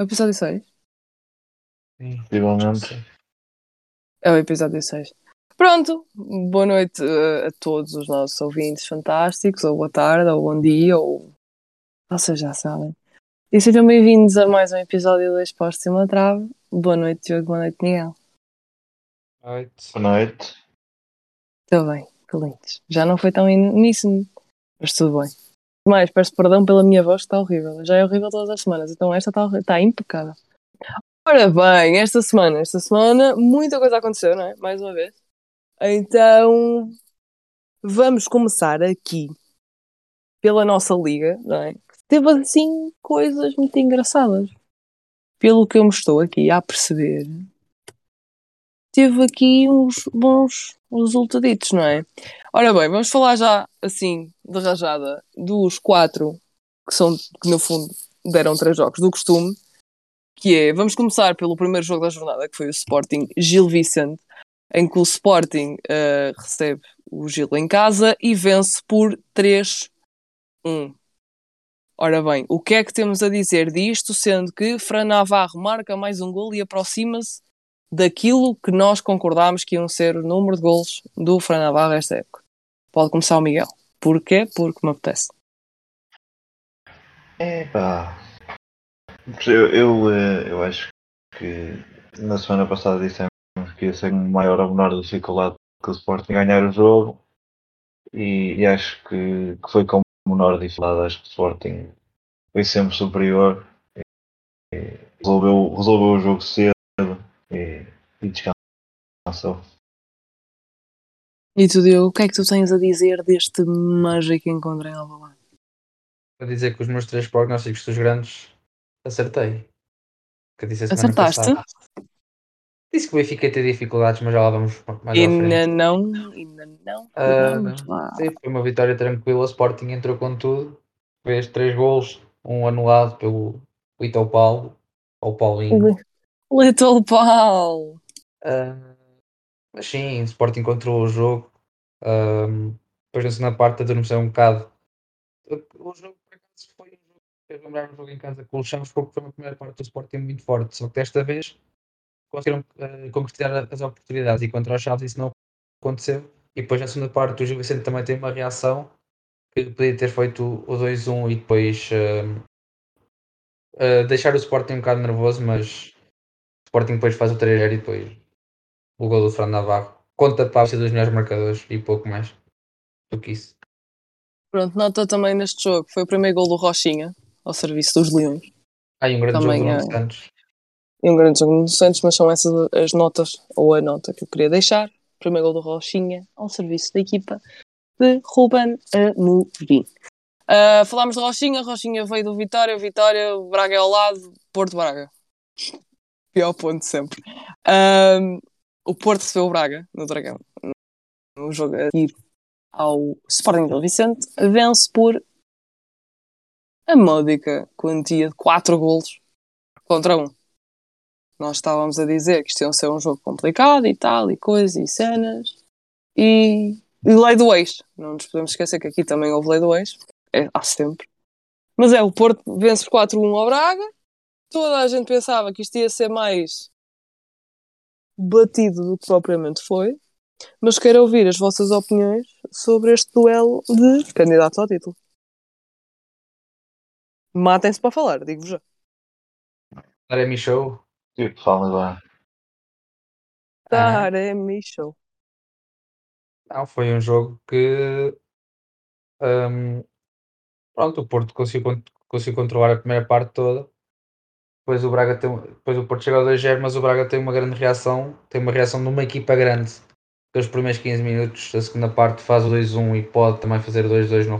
É o episódio 6? Sim. Possivelmente. É o episódio 6. Pronto, boa noite eh, a todos os nossos ouvintes fantásticos, ou boa tarde, ou bom dia, ou vocês já sabem. E sejam bem-vindos a mais um episódio da Expostos em uma Trave. Boa noite, Diogo, boa noite, Miguel. Noite. Boa noite. Estou bem, que lindos. Já não foi tão uníssono, mas tudo bem. Mais, peço perdão pela minha voz está horrível. Já é horrível todas as semanas, então esta está, está impecável. Ora bem, esta semana, esta semana, muita coisa aconteceu, não é? Mais uma vez. Então, vamos começar aqui pela nossa liga, não é? Teve assim coisas muito engraçadas. Pelo que eu me estou aqui a perceber, teve aqui uns bons resultaditos, não é? Ora bem, vamos falar já assim, de rajada, dos quatro que são, que no fundo deram três jogos do costume, que é, vamos começar pelo primeiro jogo da jornada, que foi o Sporting Gil Vicente, em que o Sporting eh, recebe o Gil em casa e vence por 3-1. Ora bem, o que é que temos a dizer disto, sendo que Fran Navarro marca mais um gol e aproxima-se daquilo que nós concordámos que iam ser o número de gols do Fran Navarro esta época. Pode começar o Miguel. Porquê? Porque me apetece. Epá. Eu, eu, eh, eu acho que na semana passada dissemos que ia ser maior ou menor dificuldade que o Sporting ganhar o jogo e, e acho que, que foi com menor dificuldade. Acho que o Sporting foi sempre superior e resolveu, resolveu o jogo cedo e, descansou. E tu, Diogo, o que é que tu tens a dizer deste mágico encontro em Alvalade? Para dizer que os meus três prognósticos dos grandes acertei. Que disse Acertaste? Disse que o Benfica ia ter dificuldades, mas já lá vamos mais à Ainda não, ainda não. Ah, Vamos lá. Sim, foi uma vitória tranquila. O Sporting entrou com tudo. Fez três gols, um anulado pelo Ito Paulo, ou Paulinho. Little Paul. Ah, mas sim, o Sporting controlou o jogo. Ah, depois na segunda parte adormeceu um bocado. O jogo por acaso foi um jogo que fez lembrar jogo em casa com o Chaves, porque foi uma primeira parte do Sporting muito forte. Só que desta vez conseguiram ah, concretizar as oportunidades e contra o Chaves isso não aconteceu. E depois na segunda parte o Gil Vicente também tem uma reação que podia ter feito o 2-1 e depois ah, ah, deixar o Sporting um bocado nervoso, mas o Sporting depois faz o 3 e depois o gol do Fernando Navarro. Conta para ser dos melhores marcadores e pouco mais do que isso. Pronto, nota também neste jogo. Foi o primeiro gol do Rochinha, ao serviço dos Leões. Há aí um grande Também jogo do é. Santos. E um grande jogo no Santos, mas são essas as notas, ou a nota que eu queria deixar. Primeiro gol do Rochinha, ao serviço da equipa de Ruben Amorim. Uh, falámos de Rochinha, Rochinha veio do Vitória, Vitória, Braga é ao lado, Porto Braga. Pior ponto sempre. Um, o Porto recebeu o Braga no Dragão. No jogo a seguir ao Sporting Gil Vicente, vence por a módica quantia de 4 golos contra 1. Nós estávamos a dizer que isto ia ser um jogo complicado e tal, e coisas e cenas. E, e lei do ex. Não nos podemos esquecer que aqui também houve lei do ex. É, há sempre. Mas é, o Porto vence por 4-1 ao Braga. Toda a gente pensava que isto ia ser mais batido do que propriamente foi. Mas quero ouvir as vossas opiniões sobre este duelo de candidatos ao título. Matem-se para falar, digo-vos já. Taremi Show. Tipo, fala lá. Taremi Show. Não, foi um jogo que hum, pronto, o Porto conseguiu, con- conseguiu controlar a primeira parte toda. Depois o Braga tem, depois o Porto chega ao 2-0, mas o Braga tem uma grande reação, tem uma reação de uma equipa grande. Pelos primeiros 15 minutos da segunda parte faz o 2-1 e pode também fazer o 2-2 no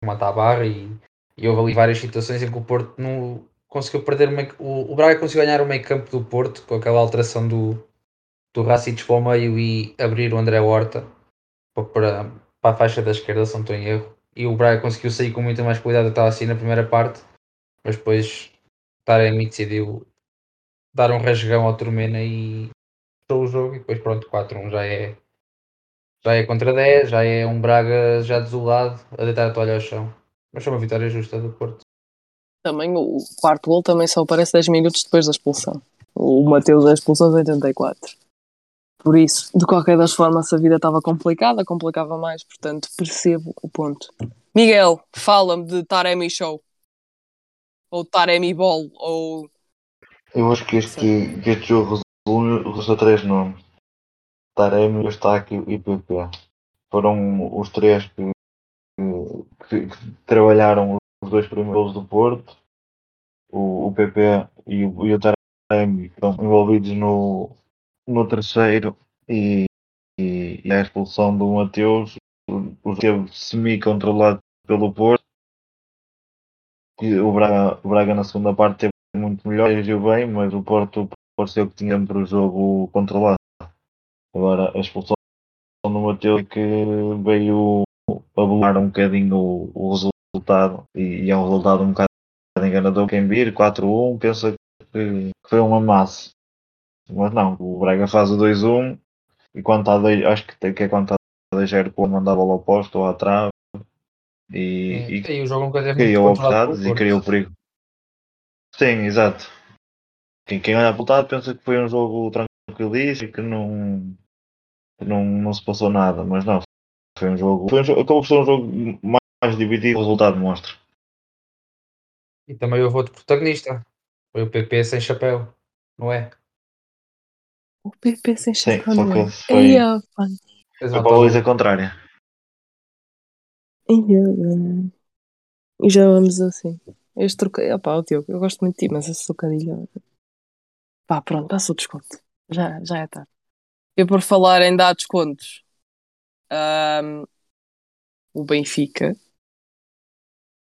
remate à barra e, e houve ali várias situações em que o Porto não conseguiu perder o, o, Braga conseguiu ganhar o meio campo do Porto com aquela alteração do, do Racic para o meio e abrir o André Horta para, para, a faixa da esquerda, se não estou em erro. E o Braga conseguiu sair com muita mais qualidade estava assim na primeira parte, mas depois Taremi decidiu dar um rasgão ao Turmena e fechou o jogo e depois pronto, 4-1 já é já é contra 10, já é um Braga já desolado a deitar a toalha ao chão. Mas foi uma vitória justa do Porto. Também o quarto gol também só aparece 10 minutos depois da expulsão. O Mateus da expulsão de 84. Por isso, de qualquer das formas, a vida estava complicada, complicava mais, portanto, percebo o ponto. Miguel, fala-me de Taremi Show. Ou Taremi Ball, ou... Eu acho que este, que este jogo resume três nomes. Taremi, Eustáquio e PP. Foram os três que, que, que trabalharam os dois primeiros do Porto. O, o PP e o, e o Taremi estão envolvidos no, no terceiro e, e, e a expulsão do Mateus o teve semi-controlado pelo Porto. O Braga, o Braga na segunda parte teve muito melhor e agiu bem, mas o Porto pareceu que tinha sempre o jogo controlado. Agora a expulsão do Mateus que veio abular um bocadinho o, o resultado e, e, é um resultado um bocado enganador. Quem vir 4-1 pensa que foi um amasso. Mas não, o Braga faz o 2-1 e quando está dois, acho que, que é quando está 2-0 quando manda a bola oposta ou à trave e, e, e o jogo nunca teve criou oportunidades e criou perigo. Sim, exato. Quem, quem olha para o lado pensa que foi um jogo tranquilíssimo e que não, não, não se passou nada, mas não. Foi um jogo. Foi um jogo acabou por ser um jogo mais, mais dividido, o resultado mostra. E também houve outro protagonista. Foi o PP sem chapéu, não é? O PP sem Sim, chapéu, só não é? foi, foi para a luz contrária. E já vamos assim. Este trocadilho, opá, o Diogo, eu gosto muito de ti, mas esse trocadilho. Pá, pronto, passa o desconto. Já, já é tarde. Eu por falar em dar descontos, ahm, o Benfica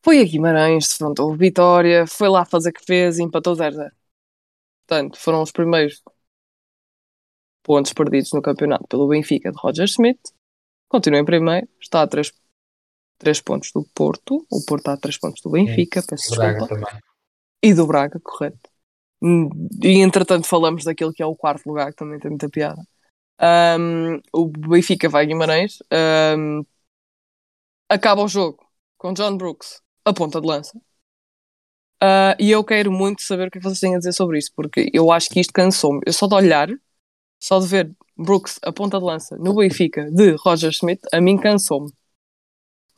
foi a Guimarães, defrontou o Vitória, foi lá fazer que fez e empatou 0-0. Portanto, foram os primeiros pontos perdidos no campeonato pelo Benfica de Roger Schmidt. Continua em primeiro, está a 3, 3 pontos do Porto. O Porto está a 3 pontos do Benfica, peço Braga desculpa. também. E do Braga, correto. Hum, E entretanto falamos daquele que é o quarto lugar, que também tem muita piada. Ahm, o Benfica vai a Guimarães. ahm, acaba o jogo com John Brooks a ponta de lança. Ah, e eu quero muito saber o que é que vocês têm a dizer sobre isso, porque eu acho que isto cansou-me. Eu só de olhar, só de ver Brooks a ponta de lança no Benfica de Roger Smith, a mim cansou-me.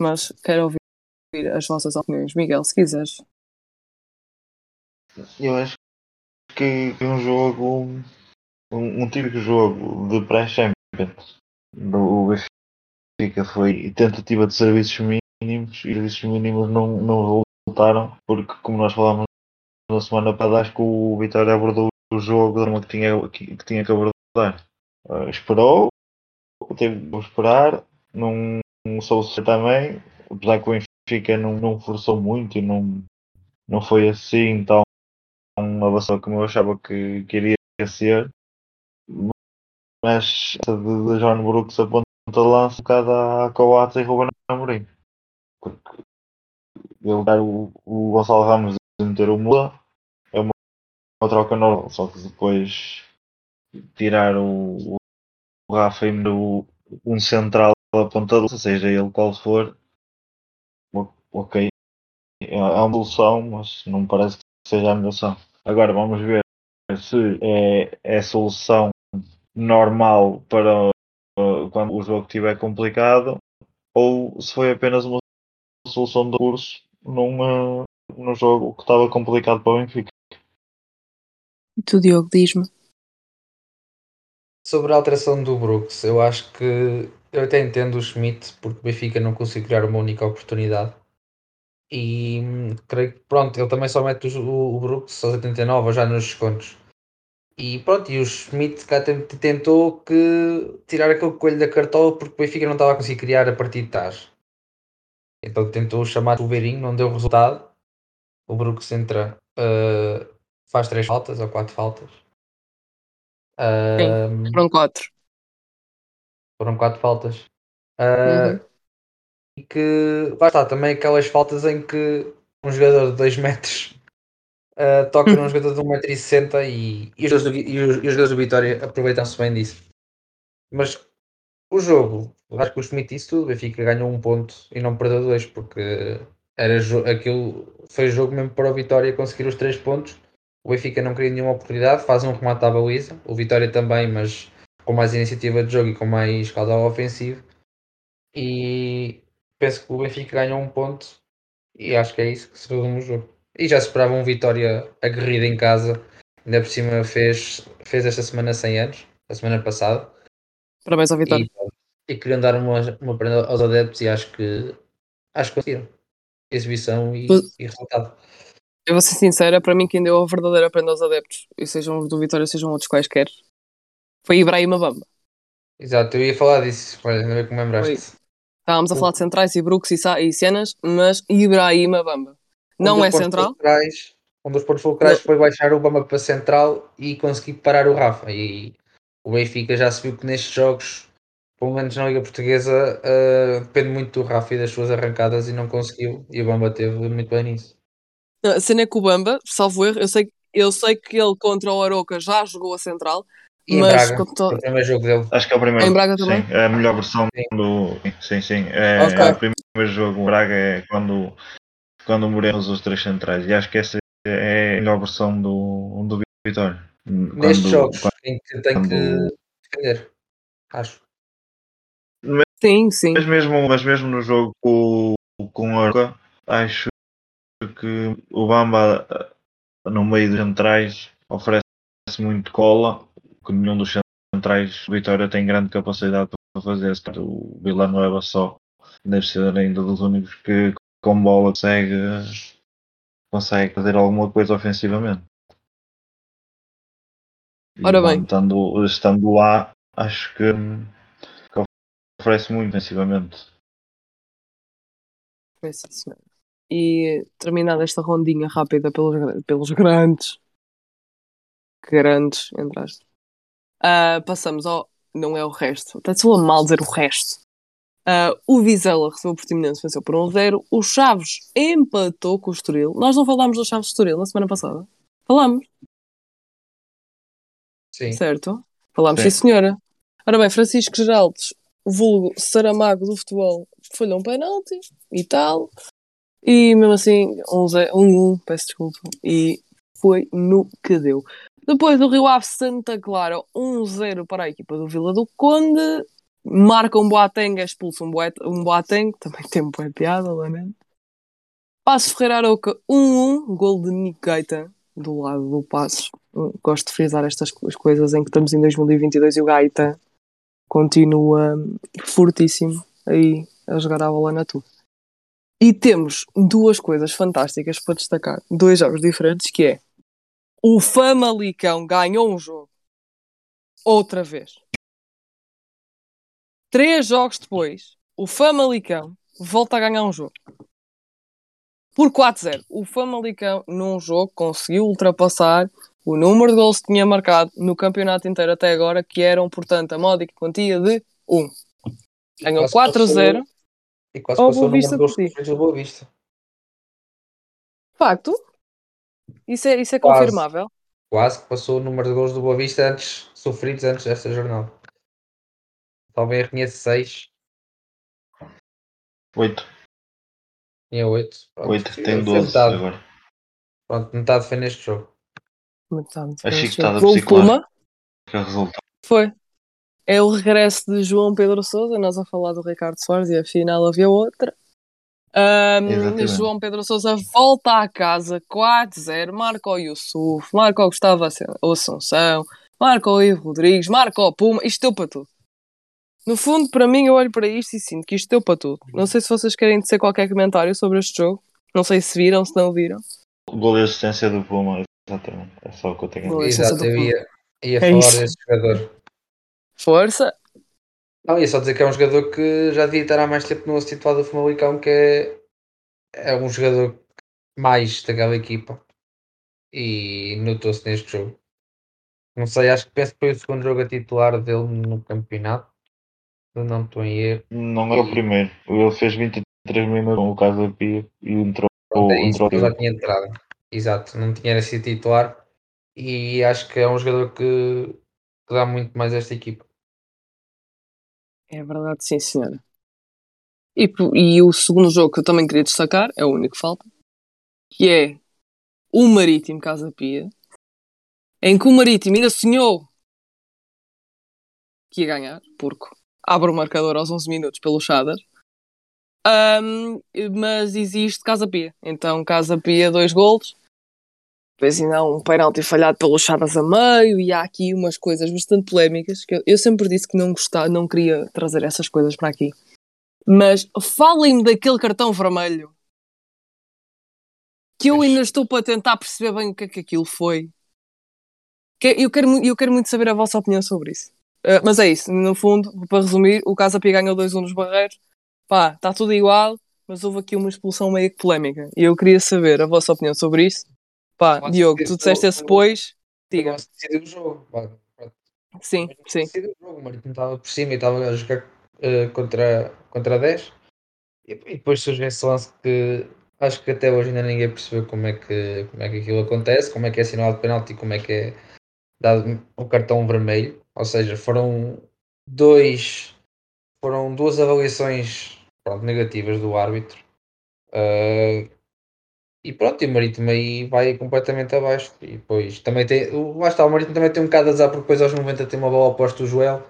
Mas quero ouvir as vossas opiniões. Miguel, se quiseres. Eu acho que é um jogo, um, um típico jogo de pré-Champions. O Benfica foi tentativa de serviços mínimos e os serviços mínimos não, não resultaram, porque, como nós falámos na semana passada, acho que o Vitória abordou o jogo da que tinha que, que, tinha que abordar. Ah, esperou, teve que esperar, não, soube ser também, apesar que o Benfica não, não forçou muito e não, não foi assim tão avançado como eu achava que, que iria ser. Mas essa de, de John Brooks a ponta de lança um bocado a Coates e Ruben Amorim. Porque ele dar o, o Gonçalo Ramos e meter o Mula é uma, uma troca normal, só que depois tirar o, o Rafa e um central ponta de lança, seja ele qual for, ok, é é uma solução, mas não me parece que seja a melhor solução. Agora vamos ver se é, é solução normal para uh, quando o jogo estiver complicado ou se foi apenas uma solução de curso num, uh, num jogo que estava complicado para o Benfica. E tu, Diogo, diz-me. Sobre a alteração do Brooks, eu acho que eu até entendo o Schmidt porque o Benfica não conseguiu criar uma única oportunidade. E hum, creio que pronto, ele também só mete o, o Brooks aos 89 ou já nos descontos. E pronto, e o Schmidt cá tentou que tirar aquele coelho da cartola porque o Benfica não estava a conseguir criar a partir de trás. Então tentou chamar o Beirinho, não deu resultado. O Brooks entra, ah, faz três faltas ou quatro faltas. Ah, Foram quatro. Foram quatro faltas. Ah, Uhum. E que lá está, também aquelas faltas em que um jogador de 2 metros ah, toca num jogador de 1,60m e, e, os jogadores do Vi- e os, e os jogadores do Vitória aproveitam-se bem disso. Mas o jogo, acho que o Schmidt disse tudo, o Benfica ganhou um ponto e não perdeu dois, porque era aquilo foi jogo mesmo para o Vitória conseguir os três pontos. O Benfica não queria nenhuma oportunidade, faz um remate à baliza, o Vitória também, mas com mais iniciativa de jogo e com mais caudal ofensivo. E penso que o Benfica ganhou um ponto e acho que é isso que se resume o jogo. E já se esperava um Vitória aguerrido em casa, ainda por cima fez, fez esta semana 100 anos, a semana passada. Parabéns ao Vitória. E, e queriam dar uma, uma prenda aos adeptos e acho que acho que conseguiram. Exibição e, Pois- e resultado. Eu vou ser sincera, para mim quem deu a verdadeira prenda aos adeptos, e sejam do Vitória, sejam outros quaisquer, foi Ibrahima Bamba. Exato, eu ia falar disso, olha, ainda bem que me lembraste. Estávamos a falar de centrais e Brooks e, Sa e cenas, mas Ibrahima Bamba. Um Não é central? um dos pontos fulcrais foi baixar o Bamba para central e conseguir parar o Rafa. E o Benfica já se viu que nestes jogos, pelo menos na Liga Portuguesa, eh, depende muito do Rafa e das suas arrancadas e não conseguiu. E o Bamba teve muito bem nisso. A cena é que o Bamba, salvo erro, eu sei, eu sei que ele contra o Aroca já jogou a central, E em mas Braga, foi o primeiro jogo dele. Acho que é o primeiro. Em Braga também? Sim, é a melhor versão Sim. do. Sim, sim. É, Ok. é o primeiro jogo. O Braga é quando, quando morremos os três centrais. E acho que essa é a melhor versão do, do Vitória. Nestes jogos quando- em que tem quando- que defender. Acho. sim, sim. Mas mesmo, mas mesmo no jogo com, com o Aroca, acho que o Bamba no meio dos centrais oferece muito cola, que nenhum dos centrais Vitória tem grande capacidade para fazer. O Villanueva só deve ser ainda dos únicos que com bola consegue, consegue fazer alguma coisa ofensivamente. E Ora Bamba bem. Estando, estando lá, acho que, que oferece muito ofensivamente. Sim, senhora. E terminada esta rondinha rápida pelos, pelos grandes, grandes, entre aspas, ah, passamos ao. Não é o resto, até soa mal dizer o resto. Ah, o Vizela recebeu o Portimonense, venceu por 1-0. O Chaves empatou com o Estoril. Nós não falámos do Chaves Estoril na semana passada? Falámos, Sim. certo? Falámos, sim, Sim. senhora. Ora bem, Francisco Geraldes, o vulgo Saramago do futebol, falhou um penalti e tal. E mesmo assim, 1-1, um, um, peço desculpa. E foi no que deu. Depois do Rio Ave Santa Clara, 1-0 para a equipa do Vila do Conde. Marca um Boateng, expulso um, Boat um Boateng, também tem boa piada, lamento. Passo Ferreira Aroca, 1-1, gol de Nick Gaita, do lado do Passos. Gosto de frisar estas co- coisas em que estamos em 2022 e o Gaita continua hum, fortíssimo aí a jogar a bola na tua. E temos duas coisas fantásticas para destacar, dois jogos diferentes, que é o Famalicão ganhou um jogo outra vez. Três jogos depois, o Famalicão volta a ganhar um jogo. Por 4-0. O Famalicão, num jogo, conseguiu ultrapassar o número de gols que tinha marcado no campeonato inteiro até agora, que eram, portanto, a módica quantia de 1. Ganhou Quase 4-0. E quase passou o número de gols ti. sofridos do Boa Vista. Facto. Isso é, isso é Quase. confirmável. Quase que passou o número de gols do Boa Vista antes, sofridos antes desta jornada. Talvez reconheça 6, Oito. tinha 8. Oito, tem 12 metade. agora. Pronto, metade foi neste jogo. A chicotada jogo. O Puma psicológica que resulta. foi. É o regresso de João Pedro Sousa, nós a falar do Ricardo Soares e afinal havia outra. Exatamente. João Pedro Sousa volta à casa 4-0, marca o Yusuf, marca o Gustavo Assun- Assunção, marca o Ivo Rodrigues, marca o Puma, isto deu para tudo. No fundo, para mim, eu olho para isto e sinto que isto deu para tudo. Não sei se vocês querem dizer qualquer comentário sobre este jogo. Não sei se viram, se não viram. Gol e assistência do Puma, exatamente. É só o que eu tenho a dizer. Exato, do eu ia, ia É falar isso. desse jogador. Força! Não, ia só dizer que é um jogador que já devia estar há mais tempo no situado do Famalicão, que é, é um jogador mais daquela equipa. E notou-se neste jogo. Não sei, acho que penso que foi o segundo jogo a titular dele no campeonato. Se não estou em erro. Não é o primeiro. Ele fez 23 minutos com o Casa Pia e entrou. Pronto, é isso, entrou já tinha entrado. Exato, não tinha sido titular. E acho que é um jogador que, que dá muito mais a esta equipa. É verdade, sim, senhora. E, e o segundo jogo que eu também queria destacar, é o único que falta, que é o Marítimo Casa Pia, em que o Marítimo ainda sonhou que ia ganhar, porque abre o marcador aos 11 minutos pelo Chadas. Ahm, mas existe Casa Pia. Então, Casa Pia, dois golos. Depois ainda há um penalti falhado pelo Chadas a meio e há aqui umas coisas bastante polémicas que eu, eu sempre disse que não gostava, não queria trazer essas coisas para aqui. Mas falem-me daquele cartão vermelho que eu ainda estou para tentar perceber bem o que é que aquilo foi. Que- Eu quero, eu quero muito saber a vossa opinião sobre isso. Uh, mas é isso, no fundo, para resumir, o Casa Pia ganhou 2-1 nos Barreiros. Pá, está tudo igual, mas houve aqui uma expulsão meio que polémica. E eu queria saber a vossa opinião sobre isso. Pá, Diogo, tu disseste esse depois. Diga. Decidiu o jogo. Sim, sim. decidiu o jogo. O Marítimo estava por cima e estava a jogar eh, contra, contra 10. E, e depois surge esse lance que acho que até hoje ainda ninguém percebeu como é que, como é que aquilo acontece, como é que é assinalado penalti e como é que é dado o cartão vermelho. Ou seja, foram dois foram duas avaliações pronto, negativas do árbitro. Eh, e pronto, e o Marítimo aí vai completamente abaixo. E depois também tem. Lá está, o Marítimo também tem um bocado de azar porque depois aos 90 tem uma bola oposta Joel.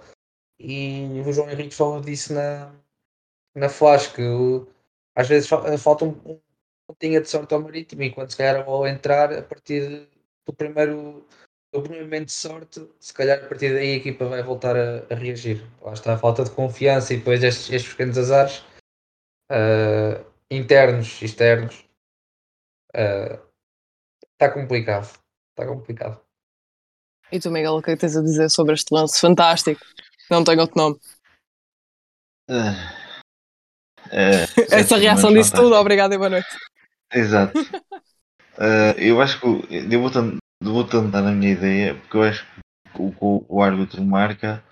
E o João Henrique falou disso na, na flash, que às vezes fa- falta um, um pontinho de sorte ao Marítimo e quando se calhar a bola entrar, a partir do primeiro do primeiro momento de sorte, se calhar a partir daí a equipa vai voltar a, a reagir. Lá está a falta de confiança e depois estes, estes pequenos azares ah, internos, externos. Está complicado. Está complicado. E tu, Miguel, o que é que tens a dizer sobre este lance fantástico? Não tenho outro nome. Ah, é, Essa reação disse tudo. Obrigado e boa noite. Exato. Ah, eu acho que eu vou, vou tentar a minha ideia, porque eu acho que o que o, o árbitro marca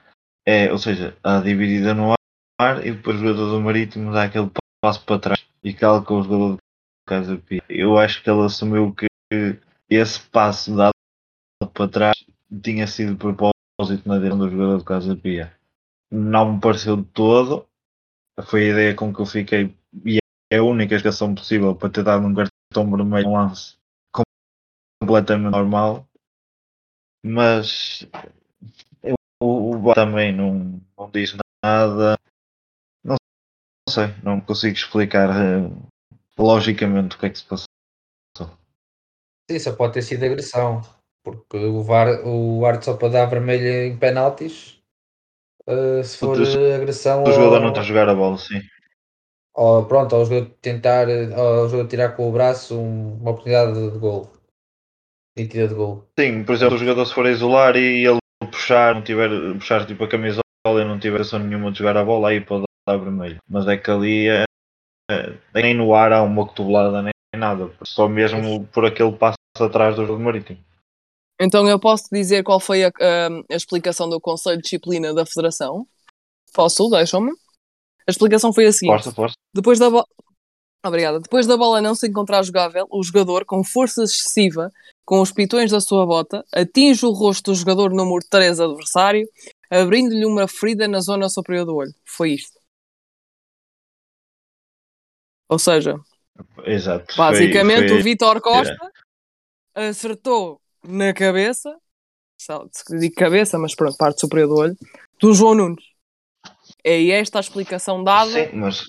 é, ou seja, a dividida no ar e depois o jogador do Marítimo dá aquele passo para trás e calca o jogador do Casa Pia. Eu acho que ele assumiu que esse passo dado para trás tinha sido de propósito na direção do jogador do Casa Pia. Não me pareceu de todo, foi a ideia com que eu fiquei e é a única explicação possível para ter dado um cartão vermelho um lance com- completamente normal. Mas eu- o, o também não, não diz nada. Não, sei, não consigo explicar eh, logicamente o que é que se passou. Sim, só pode ter sido agressão. Porque o VAR, o árbitro só pode dar vermelho em penaltis ah, se for agressão O jogador ou, não está a jogar a bola, sim. ou pronto, ao jogador tentar ao jogador tirar com o braço um- uma oportunidade de, de gol. Nítida de gol. Sim, por exemplo, o jogador se for a isolar e ele puxar, não tiver, puxar tipo a camisola e não tiver ação nenhuma de jogar a bola, aí pode dar vermelho. Mas é que ali é- nem no ar há uma cotovelada nem nada. Só mesmo por aquele passo atrás do jogo marítimo. Então eu posso dizer qual foi a, a- a explicação do Conselho de Disciplina da Federação? Posso? Deixam-me? A explicação foi a seguinte. Força, força. Depois da bola. Obrigada. Depois da bola não se encontrar jogável, o jogador, com força excessiva, com os pitões da sua bota, atinge o rosto do jogador número 3 adversário, abrindo-lhe uma ferida na zona superior do olho. Foi isto. Ou seja, Exato. basicamente Foi- foi- o Vitor Costa acertou na cabeça, digo cabeça, mas pronto, parte superior do olho, do João Nunes. É esta a explicação dada. Sim, mas.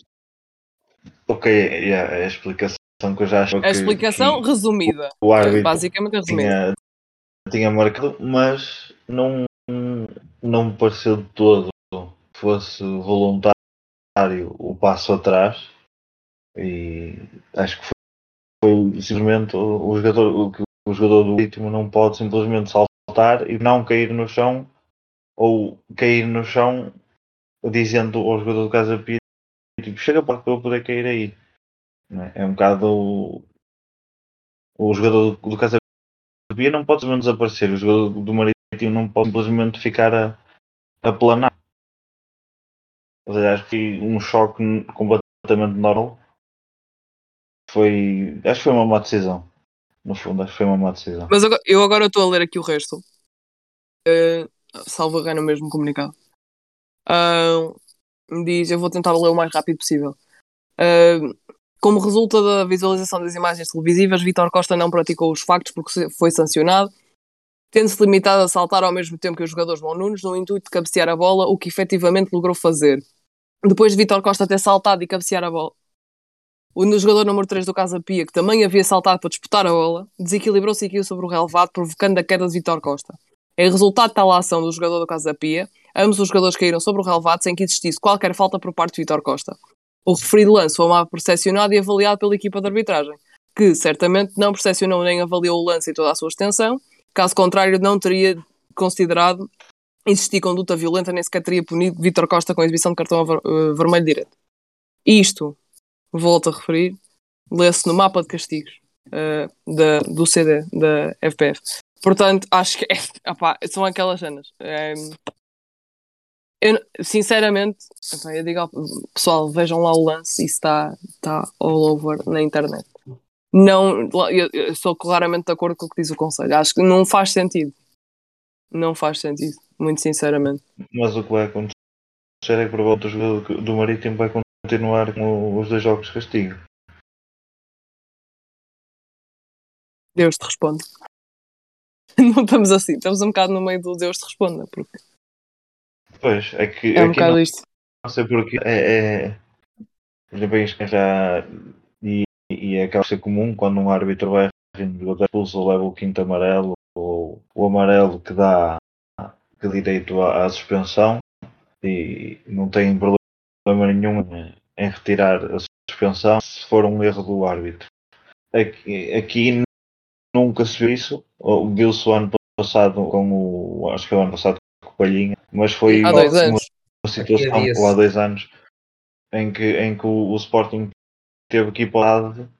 Ok, yeah, é a explicação que eu já acho A explicação que, resumida. que o árbitro Basicamente resumida. tinha, tinha marcado, mas não, não me pareceu de todo que fosse voluntário o passo atrás e acho que foi, foi simplesmente o, o jogador que o jogador do ritmo não pode simplesmente saltar e não cair no chão ou cair no chão dizendo ao jogador do Casa Pia tipo, chega para eu poder cair aí. É? é um bocado o, o jogador do, do Casa Pia não pode simplesmente desaparecer o jogador do Marítimo não pode simplesmente ficar a, a planar. Ou seja, acho que um choque completamente normal foi acho que foi uma má decisão no fundo acho que foi uma má decisão Mas agora- eu agora estou a ler aqui o resto. Uh, salvo errar no mesmo comunicado. Ah, diz, eu vou tentar ler o mais rápido possível. Uh, como resulta da visualização das imagens televisivas, Vitor Costa não praticou os factos porque foi sancionado, tendo-se limitado a saltar ao mesmo tempo que os jogadores João Nunes, no intuito de cabecear a bola, o que efetivamente logrou fazer. Depois de Vitor Costa ter saltado e cabecear a bola, o jogador número 3 do Casa Pia, que também havia saltado para disputar a bola, desequilibrou-se e sobre o relevado, provocando a queda de Vitor Costa. Em resultado de tal ação do jogador do Casa Pia, ambos os jogadores caíram sobre o relevado sem que existisse qualquer falta por parte de Vitor Costa. O referido lance foi mal percepcionado e avaliado pela equipa de arbitragem, que certamente não percepcionou nem avaliou o lance em toda a sua extensão, caso contrário não teria considerado existir conduta violenta nem sequer teria punido Vitor Costa com exibição de cartão eh, vermelho direto. Isto volto a referir, lê-se no mapa de castigos uh, da, do CD da FPF. Portanto, acho que é, opá, são aquelas cenas. É, eu, sinceramente, opá, eu digo ao pessoal, vejam lá o lance e está tá all over na internet. Não, eu, eu sou claramente de acordo com o que diz o Conselho. Acho que não faz sentido. Não faz sentido, muito sinceramente. Mas o que vai acontecer é que por volta do, do Marítimo vai continuar com os dois jogos de castigo. Deus te responde. Não estamos assim, estamos um bocado no meio do Deus te responda. Porque... Pois, é que. É um bocado não, isto. Não sei porque. É. é já já. E, e acaba de ser comum quando um árbitro vai expulso leva o quinto amarelo ou o amarelo que dá que direito à, à suspensão e não tem problema problema nenhum em retirar a suspensão se for um erro do árbitro. Aqui, aqui nunca se viu isso. Viu-se o ano passado com o. Acho que foi o ano passado com o Palhinha, mas foi há dois anos. uma situação ou há dois anos em que, em que o, o Sporting teve que ir para o lado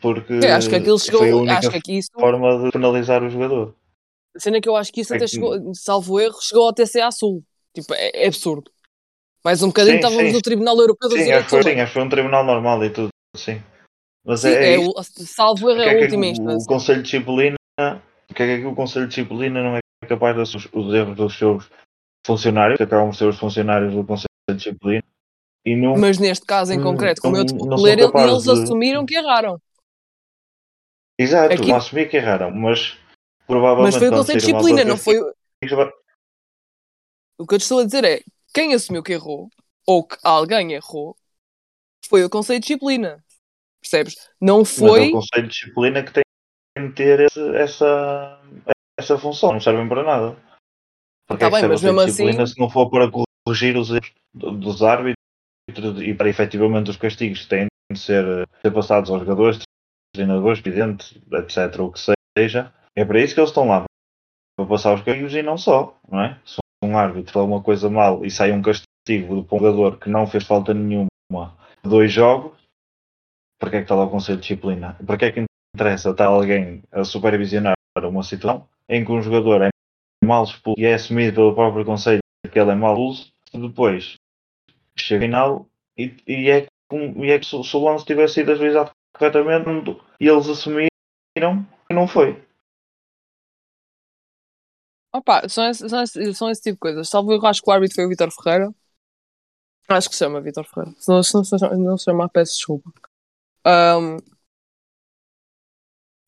porque é, acho que aquilo chegou, foi a única acho que aqui isso, forma de penalizar o jogador. A cena é que eu acho que isso É até que- chegou, salvo erro, chegou ao TCA Sul. Tipo, é, é absurdo. Mais um bocadinho Sim, estávamos sim. no Tribunal Europeu dos Sim, Direitos que foi, sim, Humanos. acho que foi um tribunal normal e tudo, sim. Mas Sim, é, é, o, salvo erro é a é que última o, o instância. Conselho de Disciplina, porque é que o Conselho de Disciplina não é capaz de assumir os erros dos seus funcionários, que acabam por ser os funcionários do Conselho de Disciplina, e não, Mas neste caso em Hum, concreto, como eu te vou ler, eles de- assumiram que erraram. exato, aqui- vão assumir que erraram, mas provavelmente Mas foi o Conselho de Disciplina, não foi. O que eu te estou a dizer é quem assumiu que errou, ou que alguém errou, foi o Conselho de Disciplina. Percebes? Não Mas é foi. o Conselho de Disciplina que tem de ter esse- essa, essa função, não servem para nada. Porque Tá é que bem, mas de mesmo Disciplina assim- se não for para corrigir os erros do- dos árbitros e para efetivamente os castigos que têm de ser, ser passados aos jogadores, treinadores, presidente, etc. O que seja, é para isso que eles estão lá para passar os castigos e não só, não é? Se árbitro alguma coisa mal e sai um castigo do jogador que não fez falta nenhuma dois jogos, para que é que está lá o Conselho de Disciplina? Para que é que interessa estar alguém a supervisionar uma situação em que um jogador é mal expulso e é assumido pelo próprio Conselho que ele é mal e depois chega ao final e, e é, e é que se, se o lance tivesse sido ajuizado corretamente e eles assumiram que não foi. Opa, são esse, são, esse, são esse tipo de coisas. Salvo erro, acho que o árbitro foi o Vitor Ferreira. Acho que se chama Vitor Ferreira. Se não, se não, se não, se peço desculpa. Ahm,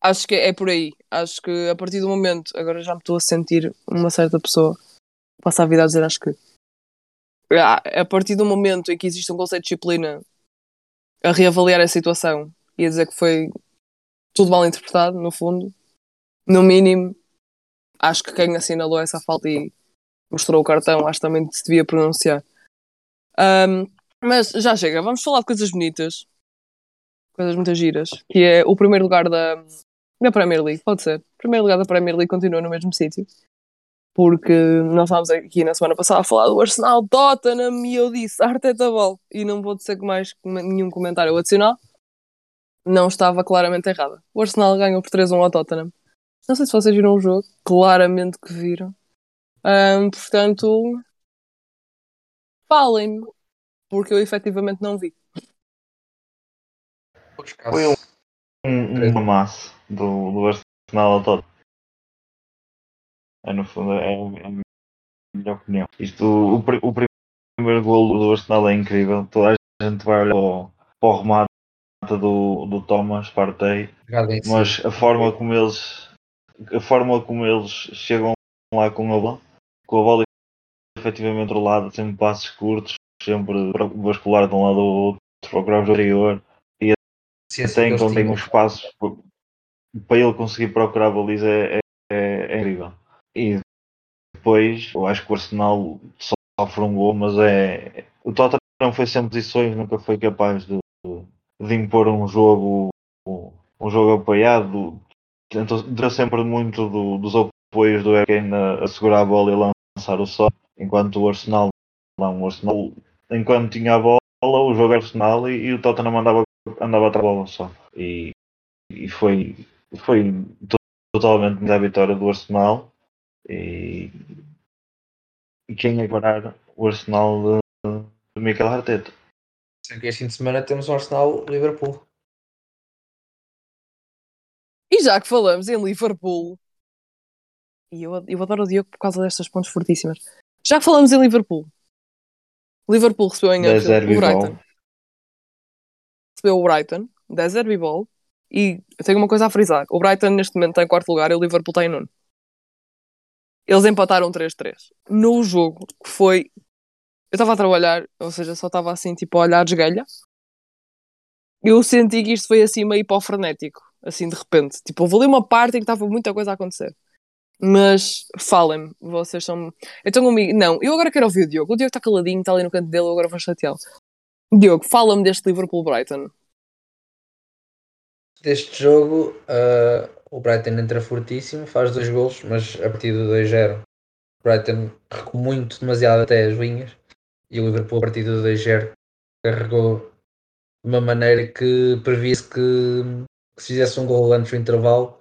acho que é por aí. Acho que a partir do momento, agora já me estou a sentir uma certa pessoa, passa a vida a dizer, acho que Ah, a partir do momento em que existe um conceito de disciplina a reavaliar a situação e a dizer que foi tudo mal interpretado, no fundo, no mínimo, acho que quem assinalou essa falta e mostrou o cartão, acho que também se devia pronunciar. Ahm, mas já chega, vamos falar de coisas bonitas, coisas muito giras, que é o primeiro lugar da, da Premier League, pode ser. O primeiro lugar da Premier League continua no mesmo sítio. Porque nós estávamos aqui na semana passada a falar do Arsenal Tottenham e eu disse Arteta Ball. E não vou dizer mais nenhum comentário adicional. Não estava claramente errada. O Arsenal ganhou por 3-1 ao Tottenham. Não sei se vocês viram o jogo. Claramente que viram. Ahm, portanto, falem-me. Porque eu efetivamente não vi. Foi um, um, um amasso do, do Arsenal ao todo. É, no fundo, é, é a minha opinião. Isto, o, o primeiro golo do Arsenal é incrível. Toda a gente vai olhar para o, para o remate do, do Thomas si. mas a forma como eles a forma como eles chegam lá com a bola, com a bola efetivamente do lado, sempre passos curtos, sempre vascular de um lado ao outro, procurar o exterior, Ciência até que eles então tem tinham. um espaço para ele conseguir procurar a baliza é, é, é incrível. E depois eu acho que o Arsenal sofre um gol, mas é. O Tottenham foi sempre posições, nunca foi capaz de, de impor um jogo um jogo apoiado. Tentou, deu sempre muito do- dos apoios do Kane a, segurar a bola e lançar o só, enquanto o Arsenal não, o Arsenal enquanto tinha a bola, o jogo era Arsenal e, e o Tottenham andava, andava atrás da bola só. E, e foi, foi to- totalmente a vitória do Arsenal. E, e quem é o Arsenal de, de Mikel Arteta? Que este fim de semana temos um Arsenal-Liverpool. E já que falamos em Liverpool, e eu, eu adoro o Diogo por causa destas pontos fortíssimas. Já que falamos em Liverpool, Liverpool recebeu em Anfield o Brighton. Ball. Recebeu o Brighton, da Zerbi Ball, e eu tenho uma coisa a frisar: o Brighton neste momento está em quarto lugar e o Liverpool está em nono. Eles empataram 3-3. No jogo que foi. Eu estava a trabalhar, ou seja, só estava assim, tipo, a olhar de esgalha. Eu senti que isto foi assim meio para o frenético, assim de repente. Tipo, houve ali uma parte em que estava muita coisa a acontecer. Mas falem-me, vocês são. Então comigo. Não, eu agora quero ouvir o Diogo. O Diogo está caladinho, está ali no canto dele, eu agora vou chateá-lo. Diogo, fala-me deste Liverpool Brighton. Deste jogo, ah, o Brighton entra fortíssimo, faz dois golos, mas a partir do 2-0, o Brighton recuou muito, demasiado até as linhas, e o Liverpool a partir do 2-0 carregou de uma maneira que previa-se que, que se fizesse um gol antes do intervalo,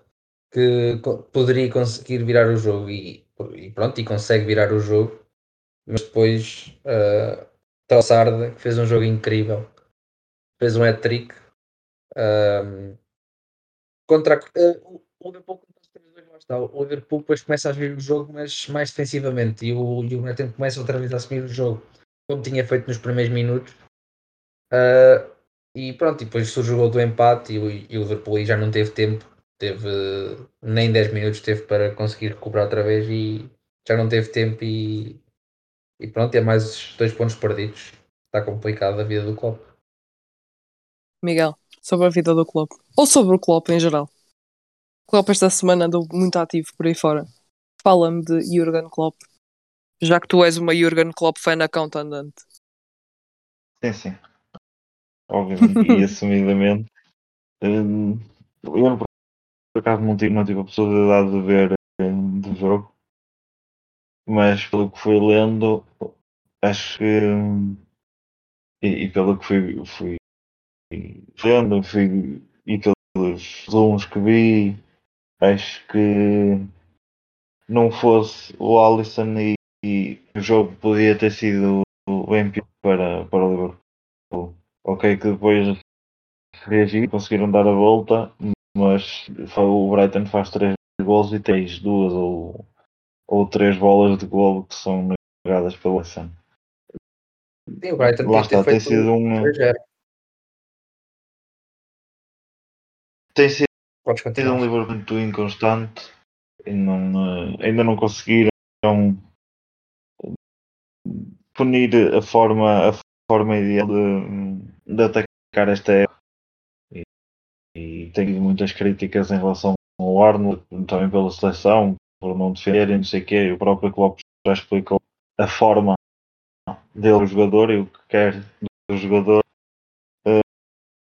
que poderia conseguir virar o jogo, e, e pronto, e consegue virar o jogo, mas depois uh, Trossard, que fez um jogo incrível, fez um hat-trick, um, contra eh, o Liverpool contra os 3-2 lá está. O Liverpool depois começa a vir o jogo, mas mais defensivamente, e o, e o United começa outra vez a assumir o jogo, como tinha feito nos primeiros minutos. Ah, e pronto, e depois surge o gol do empate e o, e o Liverpool aí já não teve tempo, teve nem 10 minutos teve para conseguir recuperar outra vez e já não teve tempo e, e pronto, é mais dois pontos perdidos. Está complicado a vida do clube. Miguel, sobre a vida do clube. Ou sobre o clube em geral. O Klopp esta semana andou muito ativo por aí fora. Fala-me de Jurgen Klopp. Já que tu és uma Jurgen Klopp fan account andante. Sim, sim. Obviamente e assumidamente. Hum, eu por acaso não tive, não tive a possibilidade de ver hum, do jogo, mas pelo que fui lendo, acho que hum, e, e pelo que fui, fui vendo fui, e pelos resumos que vi, acho que não fosse o Alisson e, e o jogo podia ter sido bem pior para, para o Liverpool. Ok, que depois reagiram, conseguiram dar a volta, mas o Brighton faz três gols e tens duas ou, ou três bolas de golo que são negadas pelo Alisson. Sim, o Brighton Lá está, tem sido um. 3-0. Tem sido um livro muito inconstante e não, ainda não conseguiram punir a forma, a forma ideal de, de atacar esta época. E, e tenho muitas críticas em relação ao Arnold, também pela seleção, por não defenderem, não sei o quê. O próprio Klopp já explicou a forma dele, o jogador, e o que quer do jogador. Eh,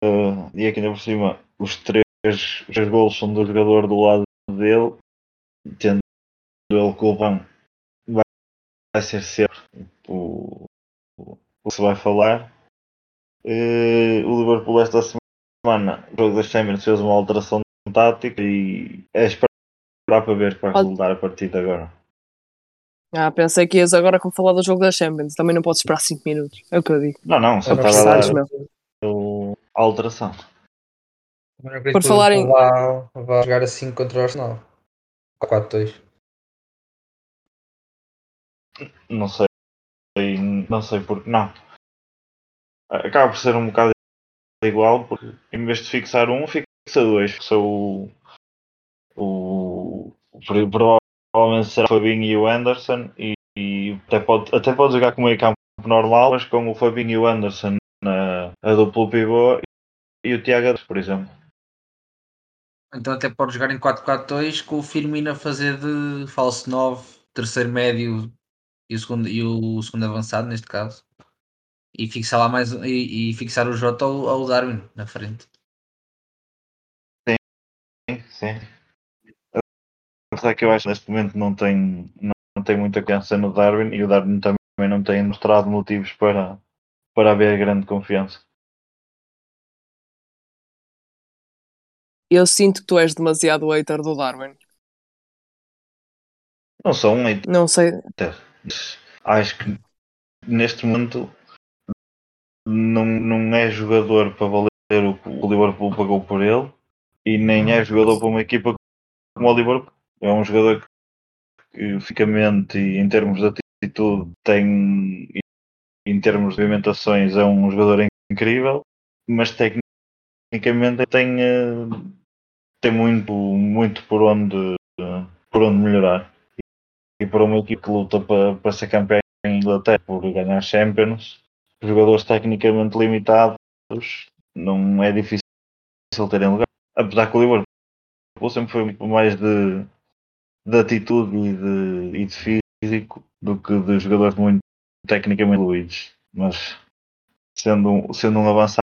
eh, e aqui ainda por cima, os três, os três golos são do jogador do lado dele, tendo ele culpão, vai, vai ser sempre o, o, o que se vai falar. Eh, o Liverpool esta semana, o jogo das Champions, fez uma alteração tática e é esperar para ver que vai Pode- resultar a partir de agora. Ah, pensei que ias agora como falar do jogo da Champions. Também não podes esperar 5 minutos. É o que eu digo. Não, não, só estava a dar meu. a alteração. Por falar em- vá, vá jogar assim contra o Arsenal. 4-2. Não sei, não sei porque não. Acaba por ser um bocado igual, porque em vez de fixar um, fixa dois. Sou o, o provavelmente será o Fabinho e o Anderson e, e até, pode, até pode jogar com o meio campo normal, mas com o Fabinho e o Anderson na a duplo pivô e o Tiago, por exemplo. Então até pode jogar em 4-4-2 com o Firmino a fazer de falso 9, terceiro médio e o segundo, e o segundo avançado neste caso. E fixar lá mais e, e fixar o Jota ao, ao Darwin na frente. Sim, sim. Apesar que eu acho que neste momento não tem, não, não tem muita confiança no Darwin e o Darwin também não tem mostrado motivos para, para haver grande confiança. Eu sinto que tu és demasiado hater do Darwin. Não sou um hater. Não sei. Acho que neste momento não, não é jogador para valer o que o Liverpool pagou por ele e nem é jogador para uma equipa como o Liverpool. É um jogador que fisicamente e em termos de atitude tem em termos de movimentações é um jogador incrível, mas tecnicamente tem, eh, tem muito, muito por onde por onde melhorar. E para uma equipe que luta para, para ser campeão em Inglaterra por ganhar Champions, jogadores tecnicamente limitados, não é difícil terem lugar. Apesar que o Liverpool sempre foi mais de, de atitude e de, e de físico do que de jogadores muito tecnicamente fluidos. Mas sendo, sendo um avançado,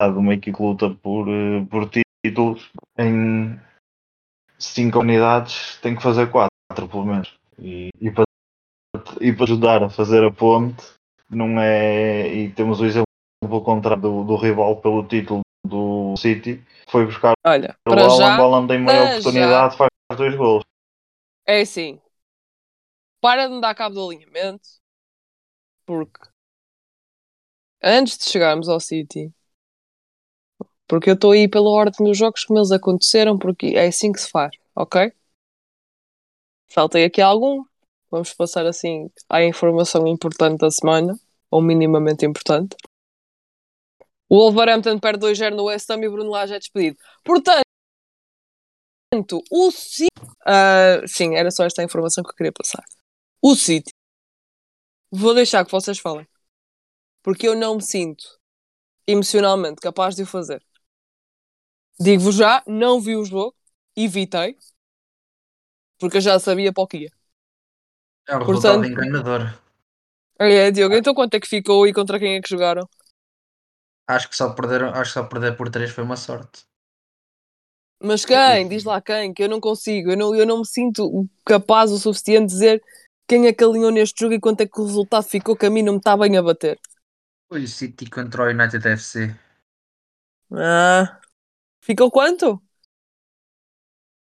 uma equipe que luta por, eh, por títulos em cinco unidades tem que fazer quatro, pelo menos. E, e, para, e para ajudar a fazer a ponte não é. E temos o exemplo contrário do, do rival pelo título do City, foi buscar Olha, o Alan, já, o Alan tem para oportunidade, já. faz dois gols. É assim. Para de me dar cabo do alinhamento. Porque antes de chegarmos ao City, porque eu estou aí pela ordem dos jogos como eles aconteceram, porque é assim que se faz, ok? Faltei aqui algum. Vamos passar assim à informação importante da semana, ou minimamente importante. O Wolverhampton perde 2-0 no West Ham e o Bruno Lage é despedido. Portanto, o City. Ah, sim, era só esta a informação que eu queria passar. O City. Vou deixar que vocês falem. Porque eu não me sinto emocionalmente capaz de o fazer. Digo-vos já, não vi o jogo, evitei, porque eu já sabia para o que ia. É um resultado Portanto- enganador. É, Diogo, então quanto é que ficou e contra quem é que jogaram? Acho que só perderam, acho que só perder por 3 foi uma sorte. Mas quem? Diz lá quem, que eu não consigo, eu não, eu não me sinto capaz o suficiente de dizer quem é que alinhou neste jogo e quanto é que o resultado ficou que a mim não me está bem a bater. Foi o City contra o United FC. Ah, ficou quanto?